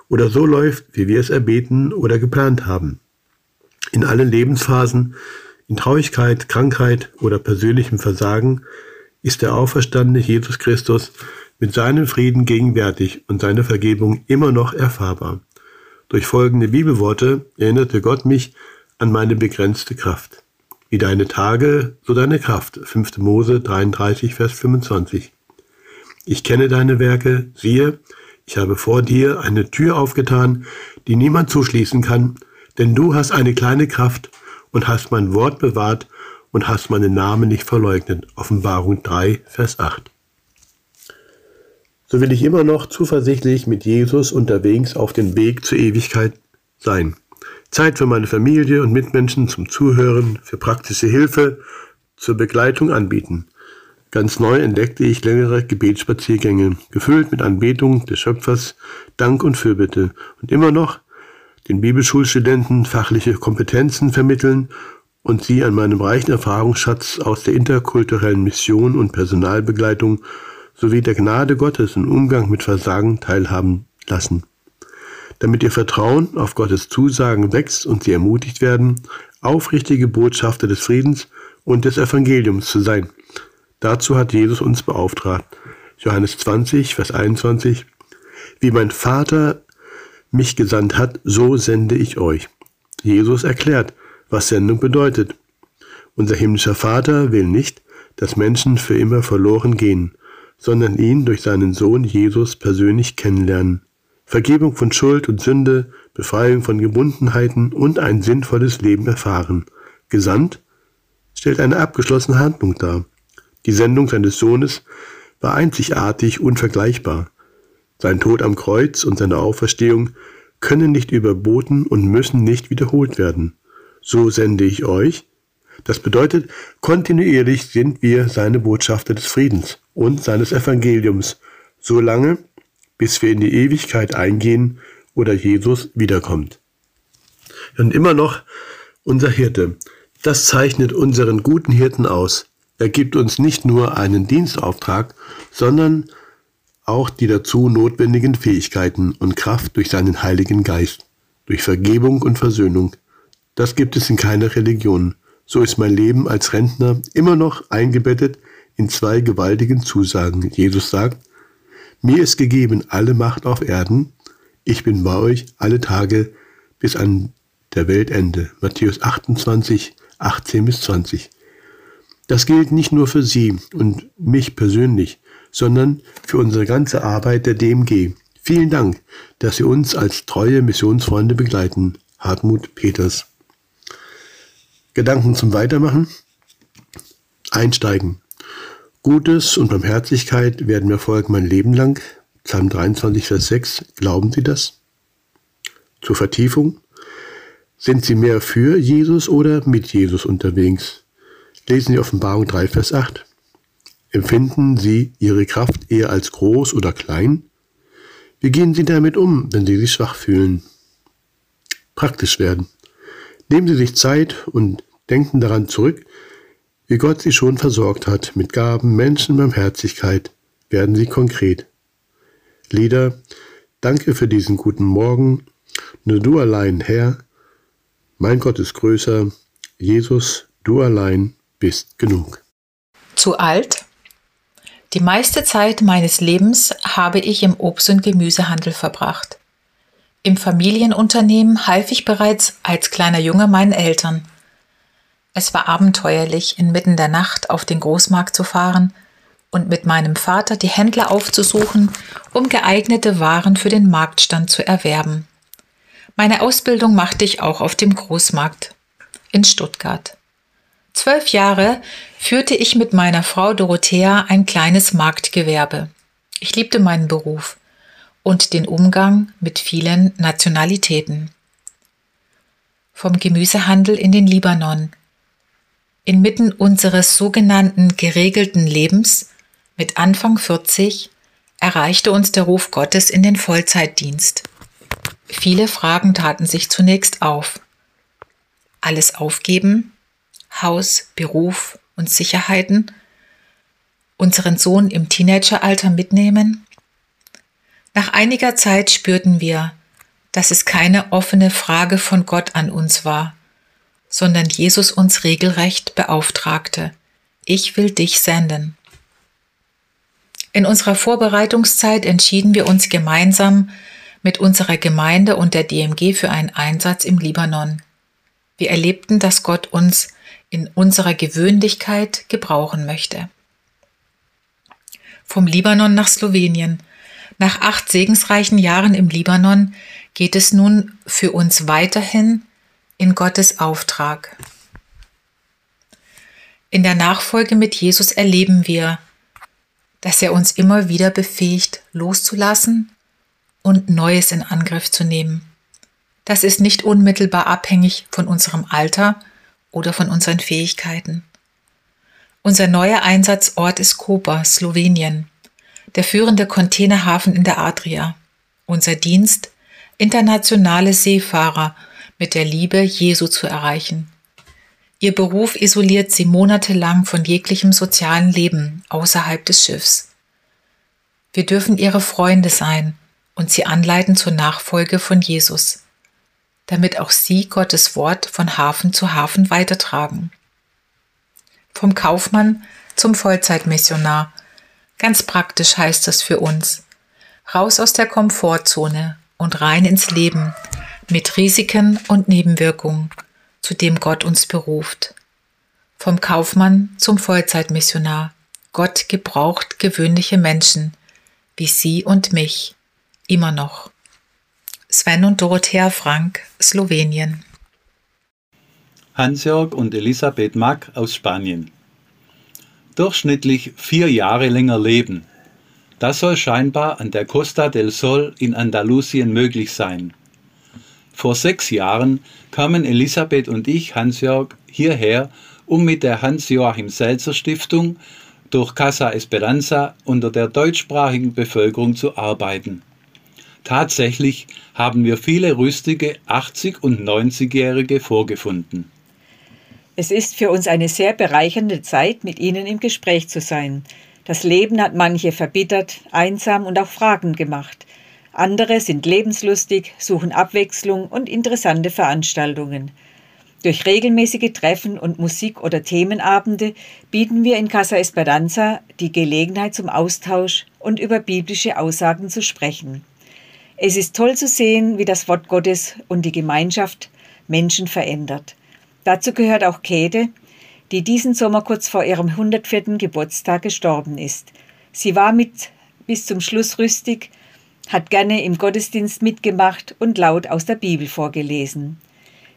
oder so läuft, wie wir es erbeten oder geplant haben. In allen Lebensphasen, in Traurigkeit, Krankheit oder persönlichem Versagen, ist der auferstandene Jesus Christus mit seinem Frieden gegenwärtig und seine Vergebung immer noch erfahrbar. Durch folgende Bibelworte erinnerte Gott mich an meine begrenzte Kraft. Wie deine Tage, so deine Kraft. 5. Mose 33, Vers 25. Ich kenne deine Werke, siehe, ich habe vor dir eine Tür aufgetan, die niemand zuschließen kann, denn du hast eine kleine Kraft und hast mein Wort bewahrt und hast meinen Namen nicht verleugnet. Offenbarung 3, Vers 8. So will ich immer noch zuversichtlich mit Jesus unterwegs auf den Weg zur Ewigkeit sein. Zeit für meine Familie und Mitmenschen zum Zuhören, für praktische Hilfe, zur Begleitung anbieten. Ganz neu entdeckte ich längere Gebetsspaziergänge, gefüllt mit Anbetung des Schöpfers, Dank und Fürbitte und immer noch den Bibelschulstudenten fachliche Kompetenzen vermitteln und sie an meinem reichen Erfahrungsschatz aus der interkulturellen Mission und Personalbegleitung sowie der Gnade Gottes im Umgang mit Versagen teilhaben lassen. Damit ihr Vertrauen auf Gottes Zusagen wächst und sie ermutigt werden, aufrichtige Botschafter des Friedens und des Evangeliums zu sein. Dazu hat Jesus uns beauftragt. Johannes 20, Vers 21. Wie mein Vater mich gesandt hat, so sende ich euch. Jesus erklärt, was Sendung bedeutet. Unser himmlischer Vater will nicht, dass Menschen für immer verloren gehen, sondern ihn durch seinen Sohn Jesus persönlich kennenlernen. Vergebung von Schuld und Sünde, Befreiung von Gebundenheiten und ein sinnvolles Leben erfahren. Gesandt stellt eine abgeschlossene Handlung dar. Die Sendung seines Sohnes war einzigartig unvergleichbar. Sein Tod am Kreuz und seine Auferstehung können nicht überboten und müssen nicht wiederholt werden. So sende ich euch. Das bedeutet, kontinuierlich sind wir seine Botschafter des Friedens und seines Evangeliums, so lange, bis wir in die Ewigkeit eingehen oder Jesus wiederkommt. Und immer noch unser Hirte. Das zeichnet unseren guten Hirten aus. Er gibt uns nicht nur einen Dienstauftrag, sondern auch die dazu notwendigen Fähigkeiten und Kraft durch seinen Heiligen Geist, durch Vergebung und Versöhnung. Das gibt es in keiner Religion. So ist mein Leben als Rentner immer noch eingebettet in zwei gewaltigen Zusagen. Jesus sagt, mir ist gegeben alle Macht auf Erden, ich bin bei euch alle Tage bis an der Weltende. Matthäus 28, 18 bis 20. Das gilt nicht nur für Sie und mich persönlich, sondern für unsere ganze Arbeit der DMG. Vielen Dank, dass Sie uns als treue Missionsfreunde begleiten. Hartmut Peters. Gedanken zum Weitermachen? Einsteigen. Gutes und Barmherzigkeit werden mir folgen mein Leben lang. Psalm 23, Vers 6. Glauben Sie das? Zur Vertiefung. Sind Sie mehr für Jesus oder mit Jesus unterwegs? Lesen Sie Offenbarung 3, Vers 8. Empfinden Sie Ihre Kraft eher als groß oder klein? Wie gehen Sie damit um, wenn Sie sich schwach fühlen? Praktisch werden. Nehmen Sie sich Zeit und denken daran zurück, wie Gott Sie schon versorgt hat mit Gaben, Menschen, Barmherzigkeit. Werden Sie konkret. Lieder, danke für diesen guten Morgen. Nur du allein, Herr. Mein Gott ist größer. Jesus, du allein bist genug. Zu alt? Die meiste Zeit meines Lebens habe ich im Obst- und Gemüsehandel verbracht. Im Familienunternehmen half ich bereits als kleiner Junge meinen Eltern. Es war abenteuerlich, inmitten der Nacht auf den Großmarkt zu fahren und mit meinem Vater die Händler aufzusuchen, um geeignete Waren für den Marktstand zu erwerben. Meine Ausbildung machte ich auch auf dem Großmarkt in Stuttgart. Zwölf Jahre führte ich mit meiner Frau Dorothea ein kleines Marktgewerbe. Ich liebte meinen Beruf und den Umgang mit vielen Nationalitäten. Vom Gemüsehandel in den Libanon. Inmitten unseres sogenannten geregelten Lebens mit Anfang 40 erreichte uns der Ruf Gottes in den Vollzeitdienst. Viele Fragen taten sich zunächst auf. Alles aufgeben? Haus, Beruf und Sicherheiten, unseren Sohn im Teenageralter mitnehmen? Nach einiger Zeit spürten wir, dass es keine offene Frage von Gott an uns war, sondern Jesus uns regelrecht beauftragte. Ich will dich senden. In unserer Vorbereitungszeit entschieden wir uns gemeinsam mit unserer Gemeinde und der DMG für einen Einsatz im Libanon. Wir erlebten, dass Gott uns in unserer Gewöhnlichkeit gebrauchen möchte. Vom Libanon nach Slowenien. Nach acht segensreichen Jahren im Libanon geht es nun für uns weiterhin in Gottes Auftrag. In der Nachfolge mit Jesus erleben wir, dass er uns immer wieder befähigt, loszulassen und Neues in Angriff zu nehmen. Das ist nicht unmittelbar abhängig von unserem Alter oder von unseren Fähigkeiten. Unser neuer Einsatzort ist Koper, Slowenien, der führende Containerhafen in der Adria. Unser Dienst, internationale Seefahrer mit der Liebe Jesu zu erreichen. Ihr Beruf isoliert sie monatelang von jeglichem sozialen Leben außerhalb des Schiffs. Wir dürfen ihre Freunde sein und sie anleiten zur Nachfolge von Jesus, damit auch sie Gottes Wort von Hafen zu Hafen weitertragen. Vom Kaufmann zum Vollzeitmissionar. Ganz praktisch heißt das für uns. Raus aus der Komfortzone und rein ins Leben mit Risiken und Nebenwirkungen zu dem Gott uns beruft. Vom Kaufmann zum Vollzeitmissionar. Gott gebraucht gewöhnliche Menschen, wie Sie und mich, immer noch. Sven und Dorothea Frank, Slowenien. Hans-Jörg und Elisabeth Mack aus Spanien. Durchschnittlich vier Jahre länger leben. Das soll scheinbar an der Costa del Sol in Andalusien möglich sein. Vor sechs Jahren kamen Elisabeth und ich, Hans-Jörg, hierher, um mit der Hans-Joachim Selzer Stiftung durch Casa Esperanza unter der deutschsprachigen Bevölkerung zu arbeiten. Tatsächlich haben wir viele rüstige 80- und 90-Jährige vorgefunden. Es ist für uns eine sehr bereichernde Zeit, mit Ihnen im Gespräch zu sein. Das Leben hat manche verbittert, einsam und auch fragend gemacht. Andere sind lebenslustig, suchen Abwechslung und interessante Veranstaltungen. Durch regelmäßige Treffen und Musik- oder Themenabende bieten wir in Casa Esperanza die Gelegenheit zum Austausch und über biblische Aussagen zu sprechen. Es ist toll zu sehen, wie das Wort Gottes und die Gemeinschaft Menschen verändert. Dazu gehört auch Käthe, die diesen Sommer kurz vor ihrem 104. Geburtstag gestorben ist. Sie war mit bis zum Schluss rüstig, hat gerne im Gottesdienst mitgemacht und laut aus der Bibel vorgelesen.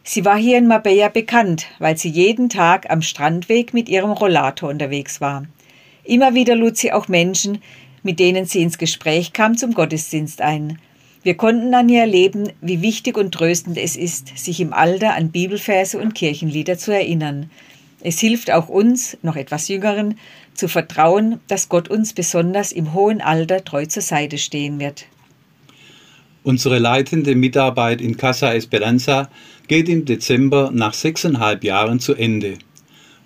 Sie war hier in Marbella bekannt, weil sie jeden Tag am Strandweg mit ihrem Rollator unterwegs war. Immer wieder lud sie auch Menschen, mit denen sie ins Gespräch kam, zum Gottesdienst ein. Wir konnten an ihr erleben, wie wichtig und tröstend es ist, sich im Alter an Bibelverse und Kirchenlieder zu erinnern. Es hilft auch uns, noch etwas Jüngeren, zu vertrauen, dass Gott uns besonders im hohen Alter treu zur Seite stehen wird. Unsere leitende Mitarbeit in Casa Esperanza geht im Dezember nach sechseinhalb Jahren zu Ende.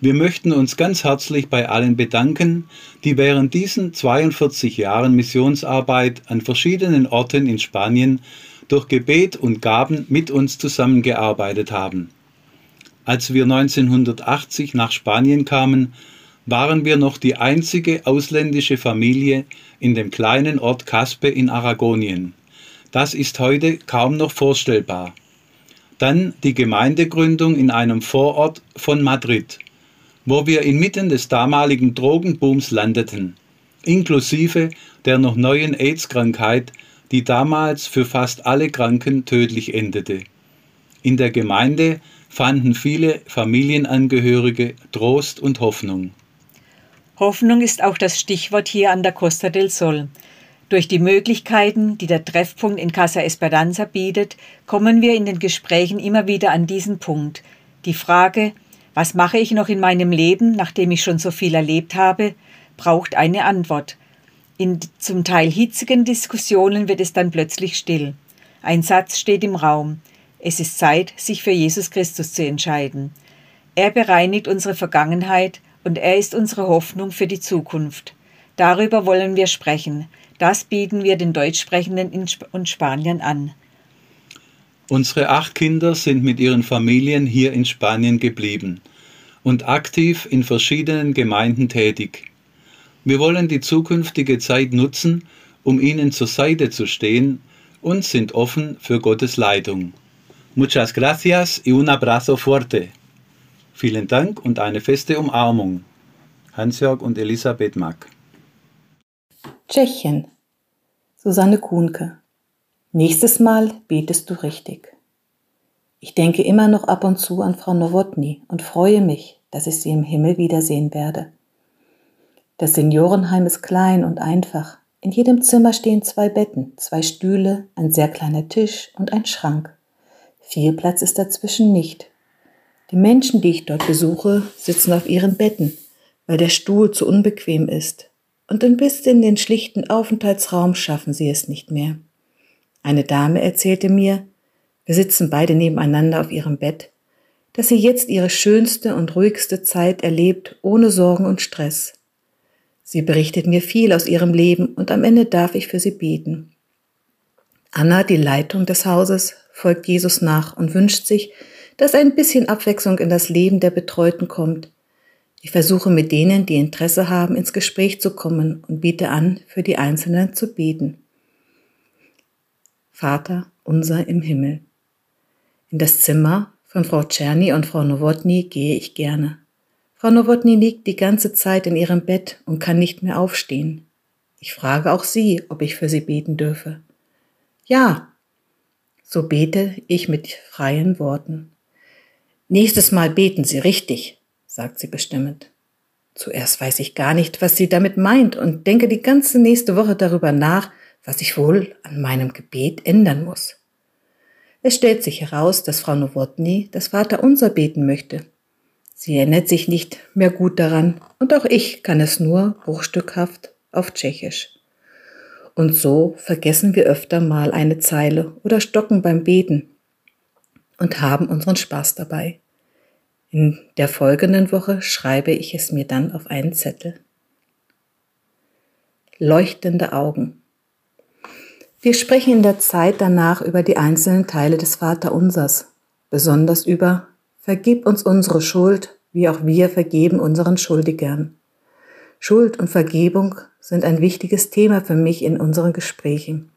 Wir möchten uns ganz herzlich bei allen bedanken, die während diesen 42 Jahren Missionsarbeit an verschiedenen Orten in Spanien durch Gebet und Gaben mit uns zusammengearbeitet haben. Als wir 1980 nach Spanien kamen, waren wir noch die einzige ausländische Familie in dem kleinen Ort Caspe in Aragonien. Das ist heute kaum noch vorstellbar. Dann die Gemeindegründung in einem Vorort von Madrid, wo wir inmitten des damaligen Drogenbooms landeten, inklusive der noch neuen AIDS-Krankheit, die damals für fast alle Kranken tödlich endete. In der Gemeinde fanden viele Familienangehörige Trost und Hoffnung. Hoffnung ist auch das Stichwort hier an der Costa del Sol. Durch die Möglichkeiten, die der Treffpunkt in Casa Esperanza bietet, kommen wir in den Gesprächen immer wieder an diesen Punkt. Die Frage, was mache ich noch in meinem Leben, nachdem ich schon so viel erlebt habe, braucht eine Antwort. In zum Teil hitzigen Diskussionen wird es dann plötzlich still. Ein Satz steht im Raum. Es ist Zeit, sich für Jesus Christus zu entscheiden. Er bereinigt unsere Vergangenheit und er ist unsere Hoffnung für die Zukunft. Darüber wollen wir sprechen. Das bieten wir den Deutschsprechenden in Sp und Spanien an. Unsere acht Kinder sind mit ihren Familien hier in Spanien geblieben und aktiv in verschiedenen Gemeinden tätig. Wir wollen die zukünftige Zeit nutzen, um ihnen zur Seite zu stehen und sind offen für Gottes Leitung. Muchas gracias y un abrazo fuerte. Vielen Dank und eine feste Umarmung. Hans-Jörg und Elisabeth Mack. Tschechien. Susanne Kuhnke. Nächstes Mal betest du richtig. Ich denke immer noch ab und zu an Frau Nowotny und freue mich, dass ich sie im Himmel wiedersehen werde. Das Seniorenheim ist klein und einfach. In jedem Zimmer stehen zwei Betten, zwei Stühle, ein sehr kleiner Tisch und ein Schrank. Viel Platz ist dazwischen nicht. Die Menschen, die ich dort besuche, sitzen auf ihren Betten, weil der Stuhl zu unbequem ist. Und ein bisschen den schlichten Aufenthaltsraum schaffen sie es nicht mehr. Eine Dame erzählte mir, wir sitzen beide nebeneinander auf ihrem Bett, dass sie jetzt ihre schönste und ruhigste Zeit erlebt, ohne Sorgen und Stress. Sie berichtet mir viel aus ihrem Leben und am Ende darf ich für sie beten. Anna, die Leitung des Hauses, folgt Jesus nach und wünscht sich, dass ein bisschen Abwechslung in das Leben der Betreuten kommt. Ich versuche mit denen, die Interesse haben, ins Gespräch zu kommen und biete an, für die Einzelnen zu beten. Vater unser im Himmel. In das Zimmer von Frau Czerny und Frau Nowotny gehe ich gerne. Frau Nowotny liegt die ganze Zeit in ihrem Bett und kann nicht mehr aufstehen. Ich frage auch sie, ob ich für sie beten dürfe. Ja, so bete ich mit freien Worten. Nächstes Mal beten Sie richtig, sagt sie bestimmend. Zuerst weiß ich gar nicht, was sie damit meint und denke die ganze nächste Woche darüber nach, was ich wohl an meinem Gebet ändern muss. Es stellt sich heraus, dass Frau Nowotny das Vaterunser beten möchte. Sie erinnert sich nicht mehr gut daran und auch ich kann es nur bruchstückhaft auf Tschechisch. Und so vergessen wir öfter mal eine Zeile oder stocken beim Beten und haben unseren Spaß dabei. In der folgenden Woche schreibe ich es mir dann auf einen Zettel. Leuchtende Augen. Wir sprechen in der Zeit danach über die einzelnen Teile des Vaterunsers, besonders über Vergib uns unsere Schuld, wie auch wir vergeben unseren Schuldigern. Schuld und Vergebung sind ein wichtiges Thema für mich in unseren Gesprächen.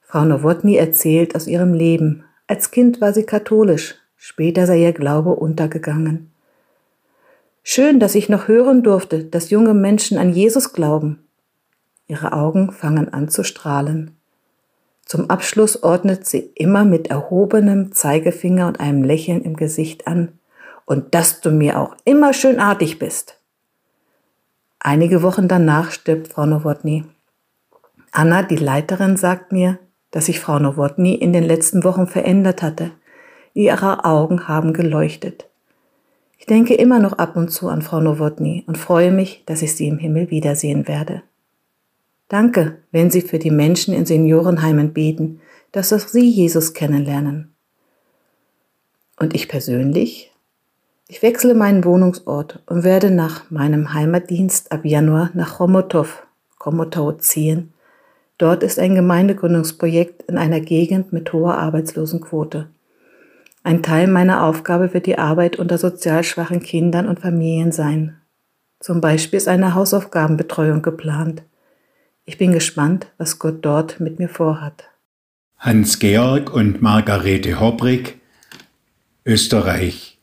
Frau Nowotny erzählt aus ihrem Leben. Als Kind war sie katholisch, später sei ihr Glaube untergegangen. Schön, dass ich noch hören durfte, dass junge Menschen an Jesus glauben. Ihre Augen fangen an zu strahlen. Zum Abschluss ordnet sie immer mit erhobenem Zeigefinger und einem Lächeln im Gesicht an, und dass du mir auch immer schön artig bist. Einige Wochen danach stirbt Frau Nowotny. Anna, die Leiterin, sagt mir, dass sich Frau Nowotny in den letzten Wochen verändert hatte. Ihre Augen haben geleuchtet. Ich denke immer noch ab und zu an Frau Nowotny und freue mich, dass ich sie im Himmel wiedersehen werde. Danke, wenn Sie für die Menschen in Seniorenheimen beten, dass auch Sie Jesus kennenlernen. Und ich persönlich? Ich wechsle meinen Wohnungsort und werde nach meinem Heimatdienst ab Januar nach Chomotov, Komotau ziehen. Dort ist ein Gemeindegründungsprojekt in einer Gegend mit hoher Arbeitslosenquote. Ein Teil meiner Aufgabe wird die Arbeit unter sozial schwachen Kindern und Familien sein. Zum Beispiel ist eine Hausaufgabenbetreuung geplant. Ich bin gespannt, was Gott dort mit mir vorhat. Hans-Georg und Margarete Hobrig, Österreich.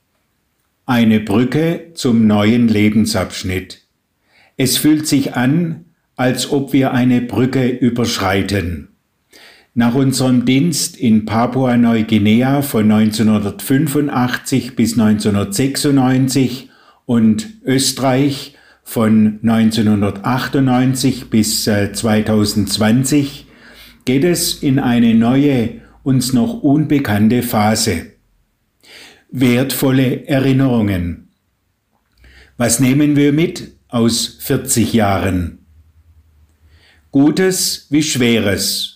Eine Brücke zum neuen Lebensabschnitt. Es fühlt sich an, als ob wir eine Brücke überschreiten. Nach unserem Dienst in Papua-Neuguinea von 1985 bis 1996 und Österreich von 1998 bis 2020 äh, geht es in eine neue, uns noch unbekannte Phase. Wertvolle Erinnerungen. Was nehmen wir mit aus 40 Jahren? Gutes wie Schweres.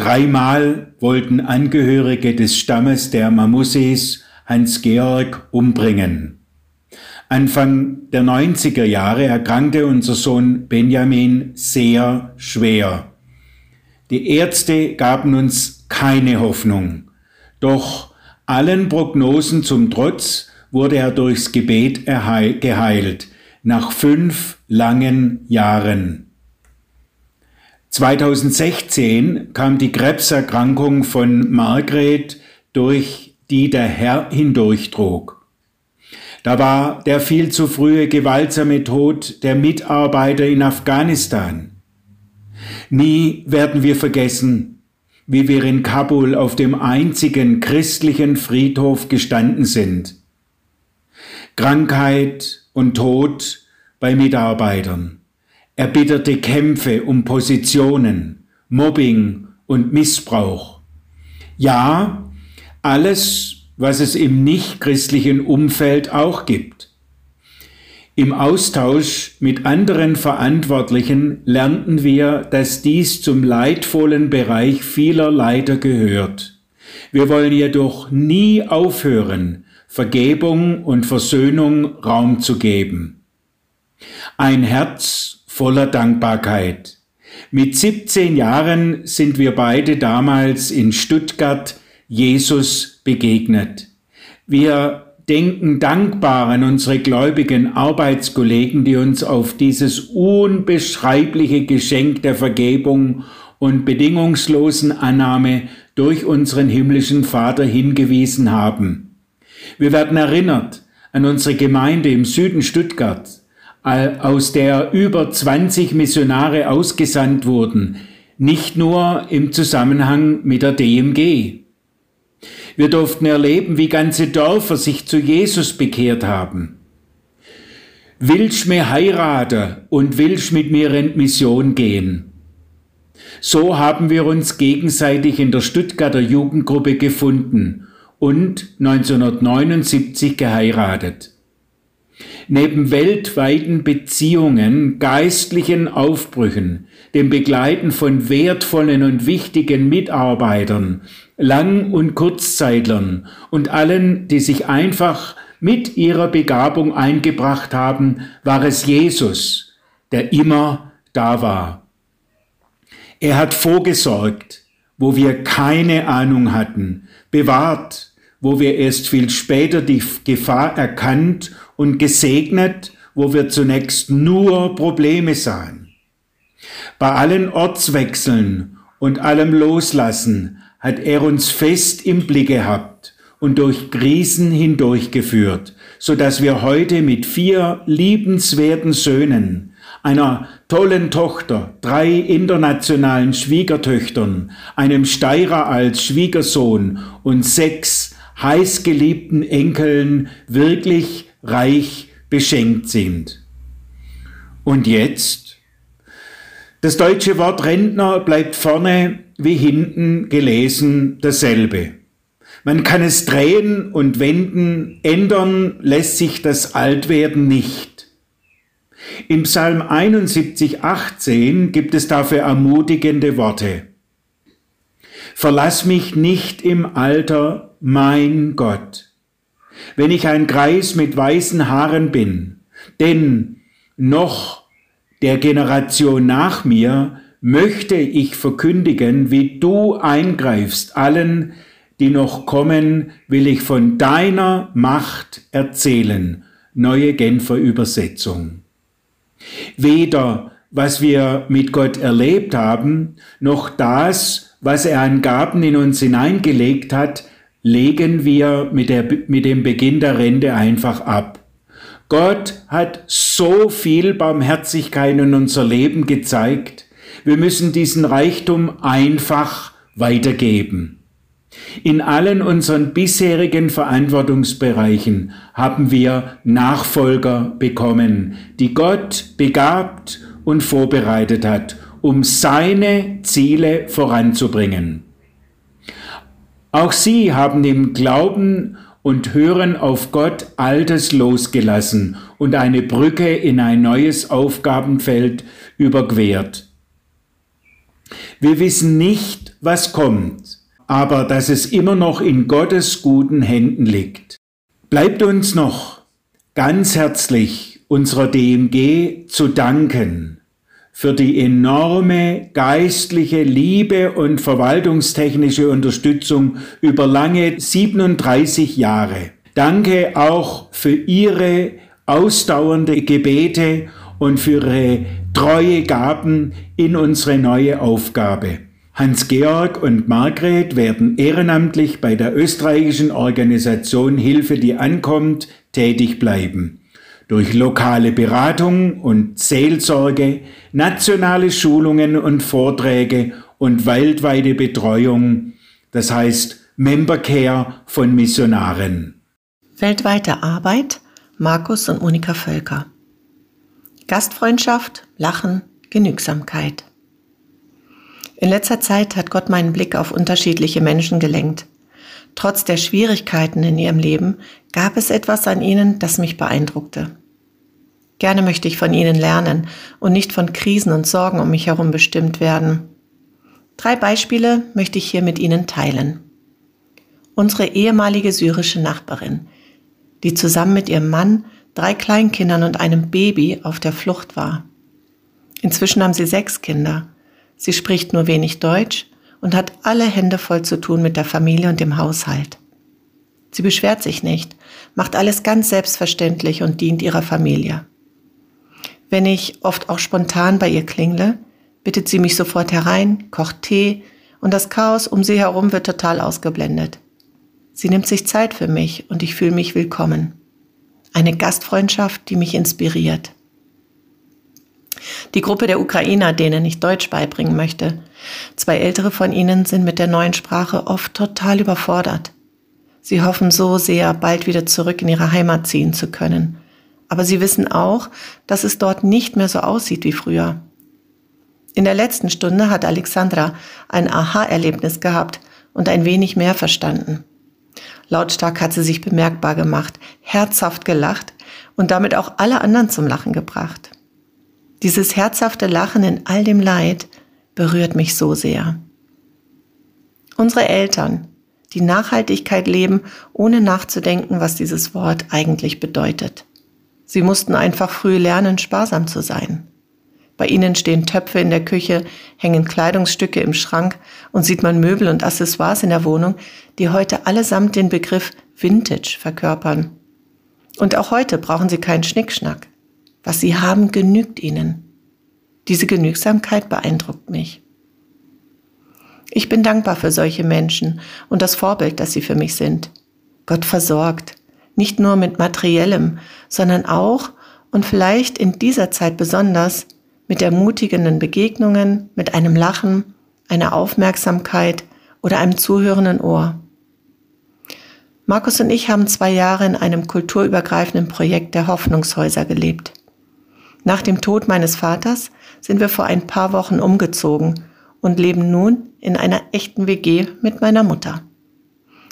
Dreimal wollten Angehörige des Stammes der Mamusis Hans-Georg umbringen. Anfang der 90er Jahre erkrankte unser Sohn Benjamin sehr schwer. Die Ärzte gaben uns keine Hoffnung. Doch allen Prognosen zum Trotz wurde er durchs Gebet geheilt, nach fünf langen Jahren. 2016 kam die Krebserkrankung von Margret, durch die der Herr hindurchtrug. Da war der viel zu frühe gewaltsame Tod der Mitarbeiter in Afghanistan. Nie werden wir vergessen, wie wir in Kabul auf dem einzigen christlichen Friedhof gestanden sind. Krankheit und Tod bei Mitarbeitern, erbitterte Kämpfe um Positionen, Mobbing und Missbrauch. Ja, alles, was es im nichtchristlichen Umfeld auch gibt. Im Austausch mit anderen Verantwortlichen lernten wir, dass dies zum leidvollen Bereich vieler Leiter gehört. Wir wollen jedoch nie aufhören, Vergebung und Versöhnung Raum zu geben. Ein Herz voller Dankbarkeit. Mit 17 Jahren sind wir beide damals in Stuttgart Jesus begegnet. Wir denken dankbar an unsere gläubigen Arbeitskollegen, die uns auf dieses unbeschreibliche Geschenk der Vergebung und bedingungslosen Annahme durch unseren himmlischen Vater hingewiesen haben. Wir werden erinnert an unsere Gemeinde im Süden Stuttgart, aus der über 20 Missionare ausgesandt wurden, nicht nur im Zusammenhang mit der DMG. Wir durften erleben, wie ganze Dörfer sich zu Jesus bekehrt haben. Willst mir heiraten und willst mit mir in Mission gehen? So haben wir uns gegenseitig in der Stuttgarter Jugendgruppe gefunden und 1979 geheiratet. Neben weltweiten Beziehungen, geistlichen Aufbrüchen, dem Begleiten von wertvollen und wichtigen Mitarbeitern, Lang- und Kurzzeitlern und allen, die sich einfach mit ihrer Begabung eingebracht haben, war es Jesus, der immer da war. Er hat vorgesorgt, wo wir keine Ahnung hatten, bewahrt, wo wir erst viel später die Gefahr erkannt und gesegnet, wo wir zunächst nur Probleme sahen. Bei allen Ortswechseln und allem Loslassen hat er uns fest im Blick gehabt und durch Krisen hindurchgeführt, so dass wir heute mit vier liebenswerten Söhnen, einer tollen Tochter, drei internationalen Schwiegertöchtern, einem Steirer als Schwiegersohn und sechs heißgeliebten Enkeln wirklich reich beschenkt sind. Und jetzt? Das deutsche Wort Rentner bleibt vorne wie hinten gelesen dasselbe. Man kann es drehen und wenden, ändern lässt sich das Altwerden nicht. Im Psalm 71, 18 gibt es dafür ermutigende Worte. Verlass mich nicht im Alter, mein Gott wenn ich ein Greis mit weißen Haaren bin, denn noch der Generation nach mir möchte ich verkündigen, wie du eingreifst. Allen, die noch kommen, will ich von deiner Macht erzählen. Neue Genfer Übersetzung. Weder was wir mit Gott erlebt haben, noch das, was er an Gaben in uns hineingelegt hat, legen wir mit, der, mit dem Beginn der Rente einfach ab. Gott hat so viel Barmherzigkeit in unser Leben gezeigt. Wir müssen diesen Reichtum einfach weitergeben. In allen unseren bisherigen Verantwortungsbereichen haben wir Nachfolger bekommen, die Gott begabt und vorbereitet hat, um seine Ziele voranzubringen. Auch sie haben im Glauben und Hören auf Gott Altes losgelassen und eine Brücke in ein neues Aufgabenfeld überquert. Wir wissen nicht, was kommt, aber dass es immer noch in Gottes guten Händen liegt. Bleibt uns noch ganz herzlich unserer DMG zu danken für die enorme geistliche Liebe und verwaltungstechnische Unterstützung über lange 37 Jahre. Danke auch für Ihre ausdauernde Gebete und für Ihre treue Gaben in unsere neue Aufgabe. Hans-Georg und Margret werden ehrenamtlich bei der österreichischen Organisation Hilfe, die ankommt, tätig bleiben durch lokale Beratung und Seelsorge, nationale Schulungen und Vorträge und weltweite Betreuung, das heißt Membercare von Missionaren. Weltweite Arbeit Markus und Monika Völker. Gastfreundschaft, Lachen, Genügsamkeit. In letzter Zeit hat Gott meinen Blick auf unterschiedliche Menschen gelenkt. Trotz der Schwierigkeiten in ihrem Leben gab es etwas an ihnen, das mich beeindruckte. Gerne möchte ich von ihnen lernen und nicht von Krisen und Sorgen um mich herum bestimmt werden. Drei Beispiele möchte ich hier mit Ihnen teilen. Unsere ehemalige syrische Nachbarin, die zusammen mit ihrem Mann, drei Kleinkindern und einem Baby auf der Flucht war. Inzwischen haben sie sechs Kinder. Sie spricht nur wenig Deutsch und hat alle Hände voll zu tun mit der Familie und dem Haushalt. Sie beschwert sich nicht, macht alles ganz selbstverständlich und dient ihrer Familie. Wenn ich oft auch spontan bei ihr klingle, bittet sie mich sofort herein, kocht Tee und das Chaos um sie herum wird total ausgeblendet. Sie nimmt sich Zeit für mich und ich fühle mich willkommen. Eine Gastfreundschaft, die mich inspiriert. Die Gruppe der Ukrainer, denen ich Deutsch beibringen möchte. Zwei ältere von ihnen sind mit der neuen Sprache oft total überfordert. Sie hoffen so sehr, bald wieder zurück in ihre Heimat ziehen zu können. Aber sie wissen auch, dass es dort nicht mehr so aussieht wie früher. In der letzten Stunde hat Alexandra ein Aha-Erlebnis gehabt und ein wenig mehr verstanden. Lautstark hat sie sich bemerkbar gemacht, herzhaft gelacht und damit auch alle anderen zum Lachen gebracht. Dieses herzhafte Lachen in all dem Leid berührt mich so sehr. Unsere Eltern, die Nachhaltigkeit leben, ohne nachzudenken, was dieses Wort eigentlich bedeutet. Sie mussten einfach früh lernen, sparsam zu sein. Bei ihnen stehen Töpfe in der Küche, hängen Kleidungsstücke im Schrank und sieht man Möbel und Accessoires in der Wohnung, die heute allesamt den Begriff Vintage verkörpern. Und auch heute brauchen sie keinen Schnickschnack. Was sie haben, genügt ihnen. Diese Genügsamkeit beeindruckt mich. Ich bin dankbar für solche Menschen und das Vorbild, das sie für mich sind. Gott versorgt, nicht nur mit materiellem, sondern auch und vielleicht in dieser Zeit besonders mit ermutigenden Begegnungen, mit einem Lachen, einer Aufmerksamkeit oder einem zuhörenden Ohr. Markus und ich haben zwei Jahre in einem kulturübergreifenden Projekt der Hoffnungshäuser gelebt. Nach dem Tod meines Vaters sind wir vor ein paar Wochen umgezogen und leben nun in einer echten WG mit meiner Mutter.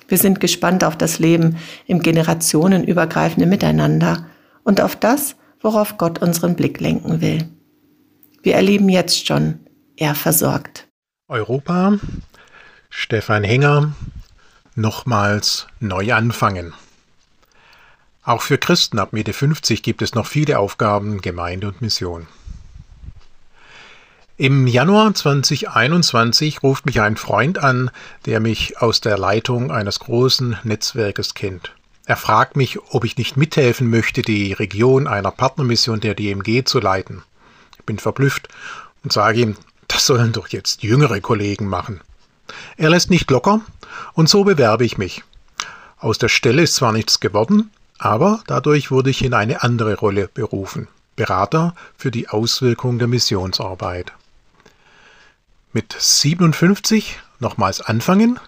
Wir sind gespannt auf das Leben im generationenübergreifenden Miteinander und auf das, worauf Gott unseren Blick lenken will. Wir erleben jetzt schon, er versorgt. Europa, Stefan Henger, nochmals neu anfangen. Auch für Christen ab Mitte 50 gibt es noch viele Aufgaben, Gemeinde und Mission. Im Januar 2021 ruft mich ein Freund an, der mich aus der Leitung eines großen Netzwerkes kennt. Er fragt mich, ob ich nicht mithelfen möchte, die Region einer Partnermission der DMG zu leiten. Ich bin verblüfft und sage ihm, das sollen doch jetzt jüngere Kollegen machen. Er lässt nicht locker und so bewerbe ich mich. Aus der Stelle ist zwar nichts geworden, aber dadurch wurde ich in eine andere Rolle berufen. Berater für die Auswirkung der Missionsarbeit mit 57 nochmals anfangen?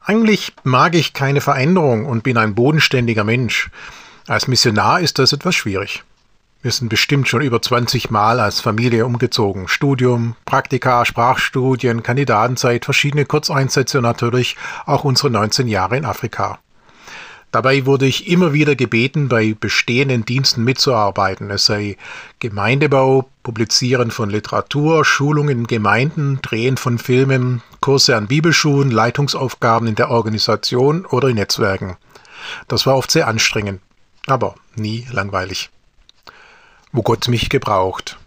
Eigentlich mag ich keine Veränderung und bin ein bodenständiger Mensch. Als Missionar ist das etwas schwierig. Wir sind bestimmt schon über 20 Mal als Familie umgezogen. Studium, Praktika, Sprachstudien, Kandidatenzeit, verschiedene Kurzeinsätze und natürlich auch unsere 19 Jahre in Afrika. Dabei wurde ich immer wieder gebeten, bei bestehenden Diensten mitzuarbeiten. Es sei Gemeindebau, Publizieren von Literatur, Schulungen in Gemeinden, Drehen von Filmen, Kurse an Bibelschulen, Leitungsaufgaben in der Organisation oder in Netzwerken. Das war oft sehr anstrengend, aber nie langweilig. Wo Gott mich gebraucht.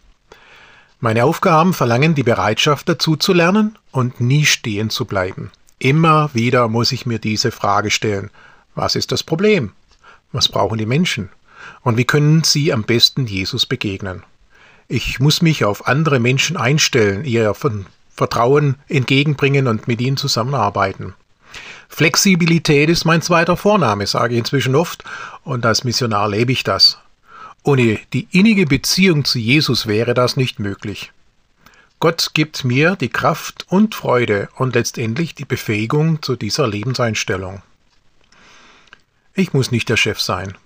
Meine Aufgaben verlangen die Bereitschaft dazu zu lernen und nie stehen zu bleiben. Immer wieder muss ich mir diese Frage stellen. Was ist das Problem? Was brauchen die Menschen? Und wie können sie am besten Jesus begegnen? Ich muss mich auf andere Menschen einstellen, ihr Vertrauen entgegenbringen und mit ihnen zusammenarbeiten. Flexibilität ist mein zweiter Vorname, sage ich inzwischen oft, und als Missionar lebe ich das. Ohne die innige Beziehung zu Jesus wäre das nicht möglich. Gott gibt mir die Kraft und Freude und letztendlich die Befähigung zu dieser Lebenseinstellung. Ich muss nicht der Chef sein.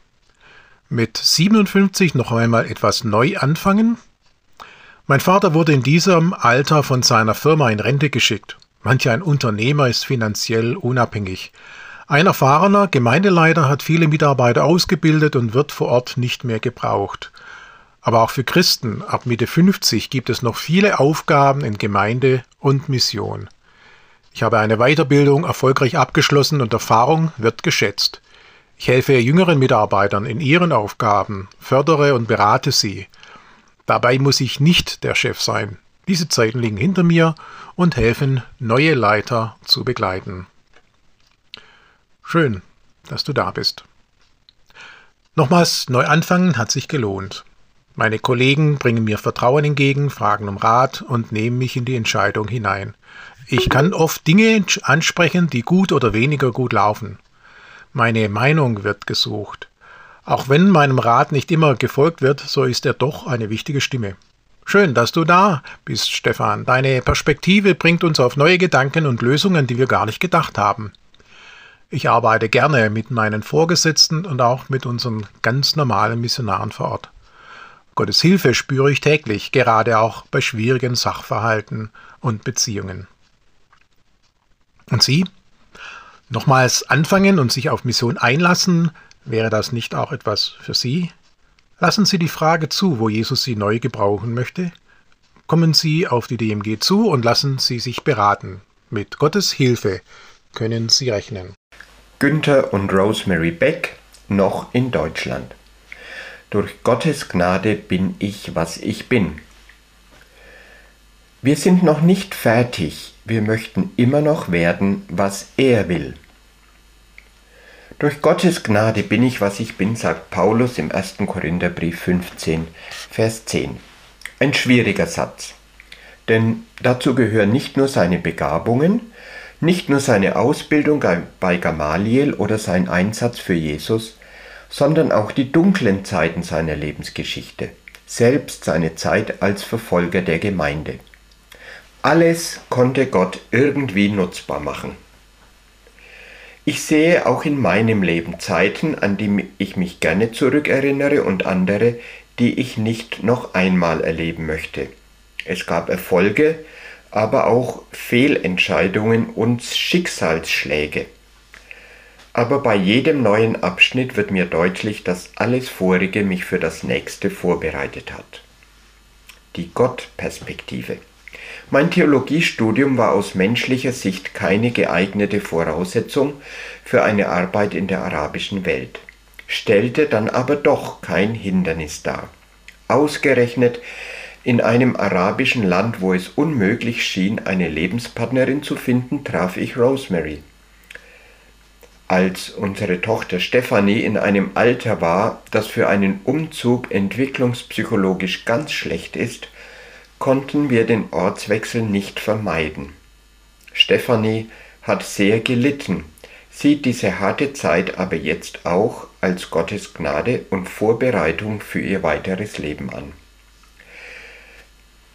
Mit 57 noch einmal etwas neu anfangen? Mein Vater wurde in diesem Alter von seiner Firma in Rente geschickt. Manch ein Unternehmer ist finanziell unabhängig. Ein erfahrener Gemeindeleiter hat viele Mitarbeiter ausgebildet und wird vor Ort nicht mehr gebraucht. Aber auch für Christen ab Mitte 50 gibt es noch viele Aufgaben in Gemeinde und Mission. Ich habe eine Weiterbildung erfolgreich abgeschlossen und Erfahrung wird geschätzt. Ich helfe jüngeren Mitarbeitern in ihren Aufgaben, fördere und berate sie. Dabei muss ich nicht der Chef sein. Diese Zeiten liegen hinter mir und helfen, neue Leiter zu begleiten. Schön, dass du da bist. Nochmals neu anfangen hat sich gelohnt. Meine Kollegen bringen mir Vertrauen entgegen, fragen um Rat und nehmen mich in die Entscheidung hinein. Ich kann oft Dinge ansprechen, die gut oder weniger gut laufen. Meine Meinung wird gesucht. Auch wenn meinem Rat nicht immer gefolgt wird, so ist er doch eine wichtige Stimme. Schön, dass du da bist, Stefan. Deine Perspektive bringt uns auf neue Gedanken und Lösungen, die wir gar nicht gedacht haben. Ich arbeite gerne mit meinen Vorgesetzten und auch mit unseren ganz normalen Missionaren vor Ort. Gottes Hilfe spüre ich täglich, gerade auch bei schwierigen Sachverhalten und Beziehungen. Und Sie? Nochmals anfangen und sich auf Mission einlassen, wäre das nicht auch etwas für Sie? Lassen Sie die Frage zu, wo Jesus Sie neu gebrauchen möchte. Kommen Sie auf die DMG zu und lassen Sie sich beraten. Mit Gottes Hilfe können Sie rechnen. Günther und Rosemary Beck noch in Deutschland. Durch Gottes Gnade bin ich, was ich bin. Wir sind noch nicht fertig, wir möchten immer noch werden, was er will. Durch Gottes Gnade bin ich, was ich bin, sagt Paulus im 1. Korintherbrief 15, Vers 10. Ein schwieriger Satz, denn dazu gehören nicht nur seine Begabungen, nicht nur seine Ausbildung bei Gamaliel oder sein Einsatz für Jesus, sondern auch die dunklen Zeiten seiner Lebensgeschichte, selbst seine Zeit als Verfolger der Gemeinde. Alles konnte Gott irgendwie nutzbar machen. Ich sehe auch in meinem Leben Zeiten, an die ich mich gerne zurückerinnere und andere, die ich nicht noch einmal erleben möchte. Es gab Erfolge, aber auch Fehlentscheidungen und Schicksalsschläge. Aber bei jedem neuen Abschnitt wird mir deutlich, dass alles Vorige mich für das nächste vorbereitet hat. Die Gottperspektive. Mein Theologiestudium war aus menschlicher Sicht keine geeignete Voraussetzung für eine Arbeit in der arabischen Welt, stellte dann aber doch kein Hindernis dar. Ausgerechnet in einem arabischen Land, wo es unmöglich schien, eine Lebenspartnerin zu finden, traf ich Rosemary. Als unsere Tochter Stefanie in einem Alter war, das für einen Umzug entwicklungspsychologisch ganz schlecht ist, konnten wir den Ortswechsel nicht vermeiden. Stefanie hat sehr gelitten, sieht diese harte Zeit aber jetzt auch als Gottes Gnade und Vorbereitung für ihr weiteres Leben an.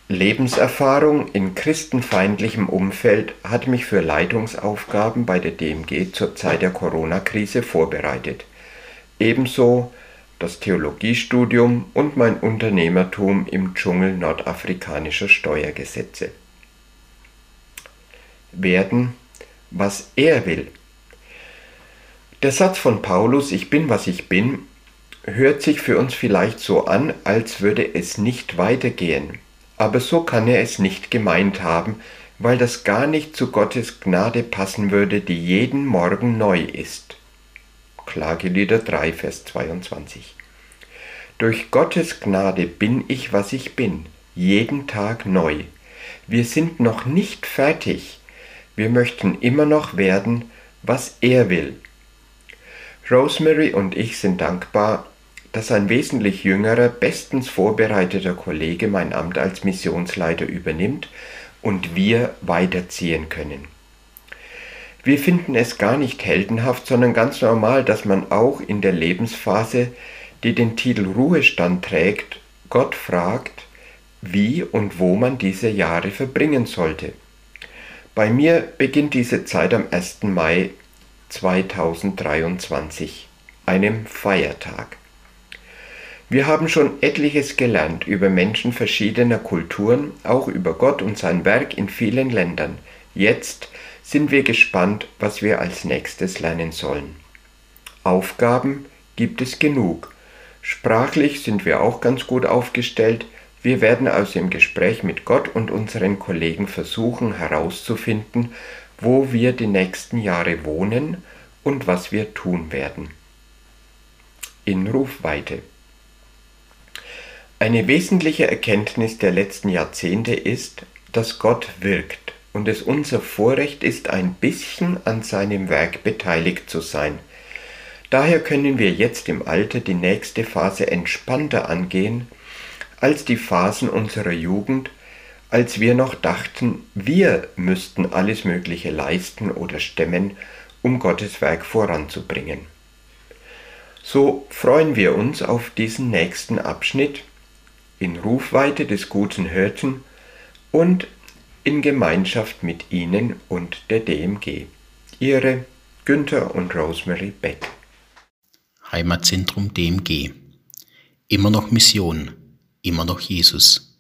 Lebenserfahrung in christenfeindlichem Umfeld hat mich für Leitungsaufgaben bei der DMG zur Zeit der Corona-Krise vorbereitet. Ebenso das Theologiestudium und mein Unternehmertum im Dschungel nordafrikanischer Steuergesetze. Werden, was er will. Der Satz von Paulus, ich bin, was ich bin, hört sich für uns vielleicht so an, als würde es nicht weitergehen. Aber so kann er es nicht gemeint haben, weil das gar nicht zu Gottes Gnade passen würde, die jeden Morgen neu ist. Klagelieder 3, Vers 22. Durch Gottes Gnade bin ich, was ich bin, jeden Tag neu. Wir sind noch nicht fertig. Wir möchten immer noch werden, was er will. Rosemary und ich sind dankbar, dass ein wesentlich jüngerer, bestens vorbereiteter Kollege mein Amt als Missionsleiter übernimmt und wir weiterziehen können. Wir finden es gar nicht heldenhaft, sondern ganz normal, dass man auch in der Lebensphase, die den Titel Ruhestand trägt, Gott fragt, wie und wo man diese Jahre verbringen sollte. Bei mir beginnt diese Zeit am 1. Mai 2023, einem Feiertag. Wir haben schon etliches gelernt über Menschen verschiedener Kulturen, auch über Gott und sein Werk in vielen Ländern. Jetzt sind wir gespannt, was wir als nächstes lernen sollen. Aufgaben gibt es genug. Sprachlich sind wir auch ganz gut aufgestellt. Wir werden aus dem Gespräch mit Gott und unseren Kollegen versuchen herauszufinden, wo wir die nächsten Jahre wohnen und was wir tun werden. In Rufweite. Eine wesentliche Erkenntnis der letzten Jahrzehnte ist, dass Gott wirkt und es unser Vorrecht ist, ein bisschen an seinem Werk beteiligt zu sein. Daher können wir jetzt im Alter die nächste Phase entspannter angehen als die Phasen unserer Jugend, als wir noch dachten, wir müssten alles Mögliche leisten oder stemmen, um Gottes Werk voranzubringen. So freuen wir uns auf diesen nächsten Abschnitt in Rufweite des guten Hirten und in Gemeinschaft mit Ihnen und der DMG. Ihre Günther und Rosemary Beck. Heimatzentrum DMG. Immer noch Mission, immer noch Jesus.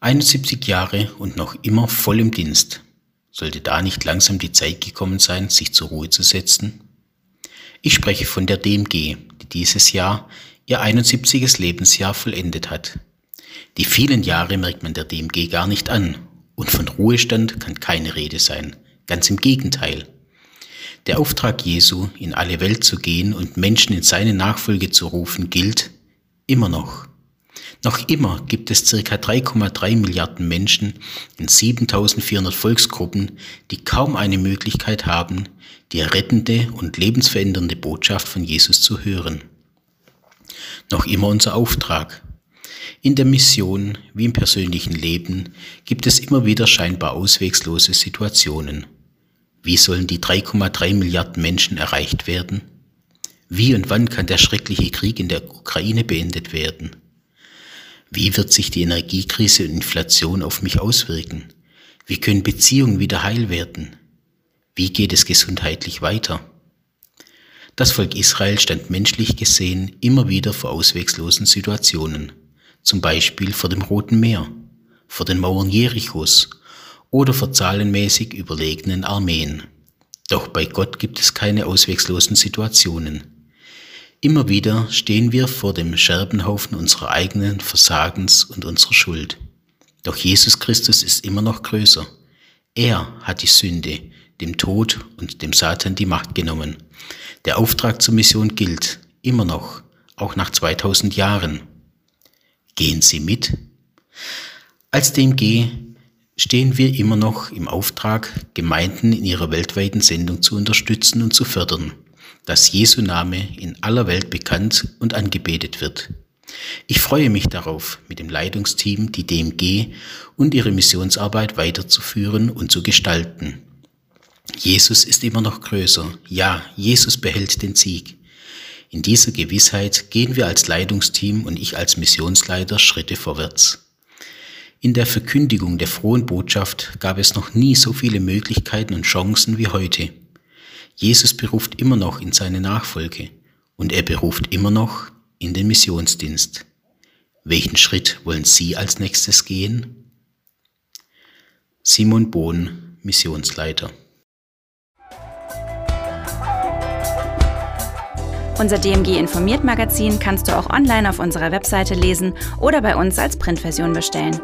71 Jahre und noch immer voll im Dienst. Sollte da nicht langsam die Zeit gekommen sein, sich zur Ruhe zu setzen? Ich spreche von der DMG, die dieses Jahr ihr 71. Lebensjahr vollendet hat. Die vielen Jahre merkt man der DMG gar nicht an und von Ruhestand kann keine Rede sein. Ganz im Gegenteil. Der Auftrag Jesu, in alle Welt zu gehen und Menschen in seine Nachfolge zu rufen, gilt immer noch. Noch immer gibt es circa 3,3 Milliarden Menschen in 7400 Volksgruppen, die kaum eine Möglichkeit haben, die rettende und lebensverändernde Botschaft von Jesus zu hören. Noch immer unser Auftrag. In der Mission wie im persönlichen Leben gibt es immer wieder scheinbar auswegslose Situationen. Wie sollen die 3,3 Milliarden Menschen erreicht werden? Wie und wann kann der schreckliche Krieg in der Ukraine beendet werden? Wie wird sich die Energiekrise und Inflation auf mich auswirken? Wie können Beziehungen wieder heil werden? Wie geht es gesundheitlich weiter? Das Volk Israel stand menschlich gesehen immer wieder vor ausweglosen Situationen, zum Beispiel vor dem Roten Meer, vor den Mauern Jerichos oder vor zahlenmäßig überlegenen Armeen. Doch bei Gott gibt es keine ausweglosen Situationen. Immer wieder stehen wir vor dem Scherbenhaufen unserer eigenen Versagens und unserer Schuld. Doch Jesus Christus ist immer noch größer. Er hat die Sünde, dem Tod und dem Satan die Macht genommen. Der Auftrag zur Mission gilt immer noch, auch nach 2000 Jahren. Gehen Sie mit? Als DMG stehen wir immer noch im Auftrag, Gemeinden in ihrer weltweiten Sendung zu unterstützen und zu fördern, dass Jesu Name in aller Welt bekannt und angebetet wird. Ich freue mich darauf, mit dem Leitungsteam die DMG und ihre Missionsarbeit weiterzuführen und zu gestalten. Jesus ist immer noch größer. Ja, Jesus behält den Sieg. In dieser Gewissheit gehen wir als Leitungsteam und ich als Missionsleiter Schritte vorwärts. In der Verkündigung der frohen Botschaft gab es noch nie so viele Möglichkeiten und Chancen wie heute. Jesus beruft immer noch in seine Nachfolge und er beruft immer noch in den Missionsdienst. Welchen Schritt wollen Sie als nächstes gehen? Simon Bohn, Missionsleiter. Unser DMG informiert Magazin kannst du auch online auf unserer Webseite lesen oder bei uns als Printversion bestellen.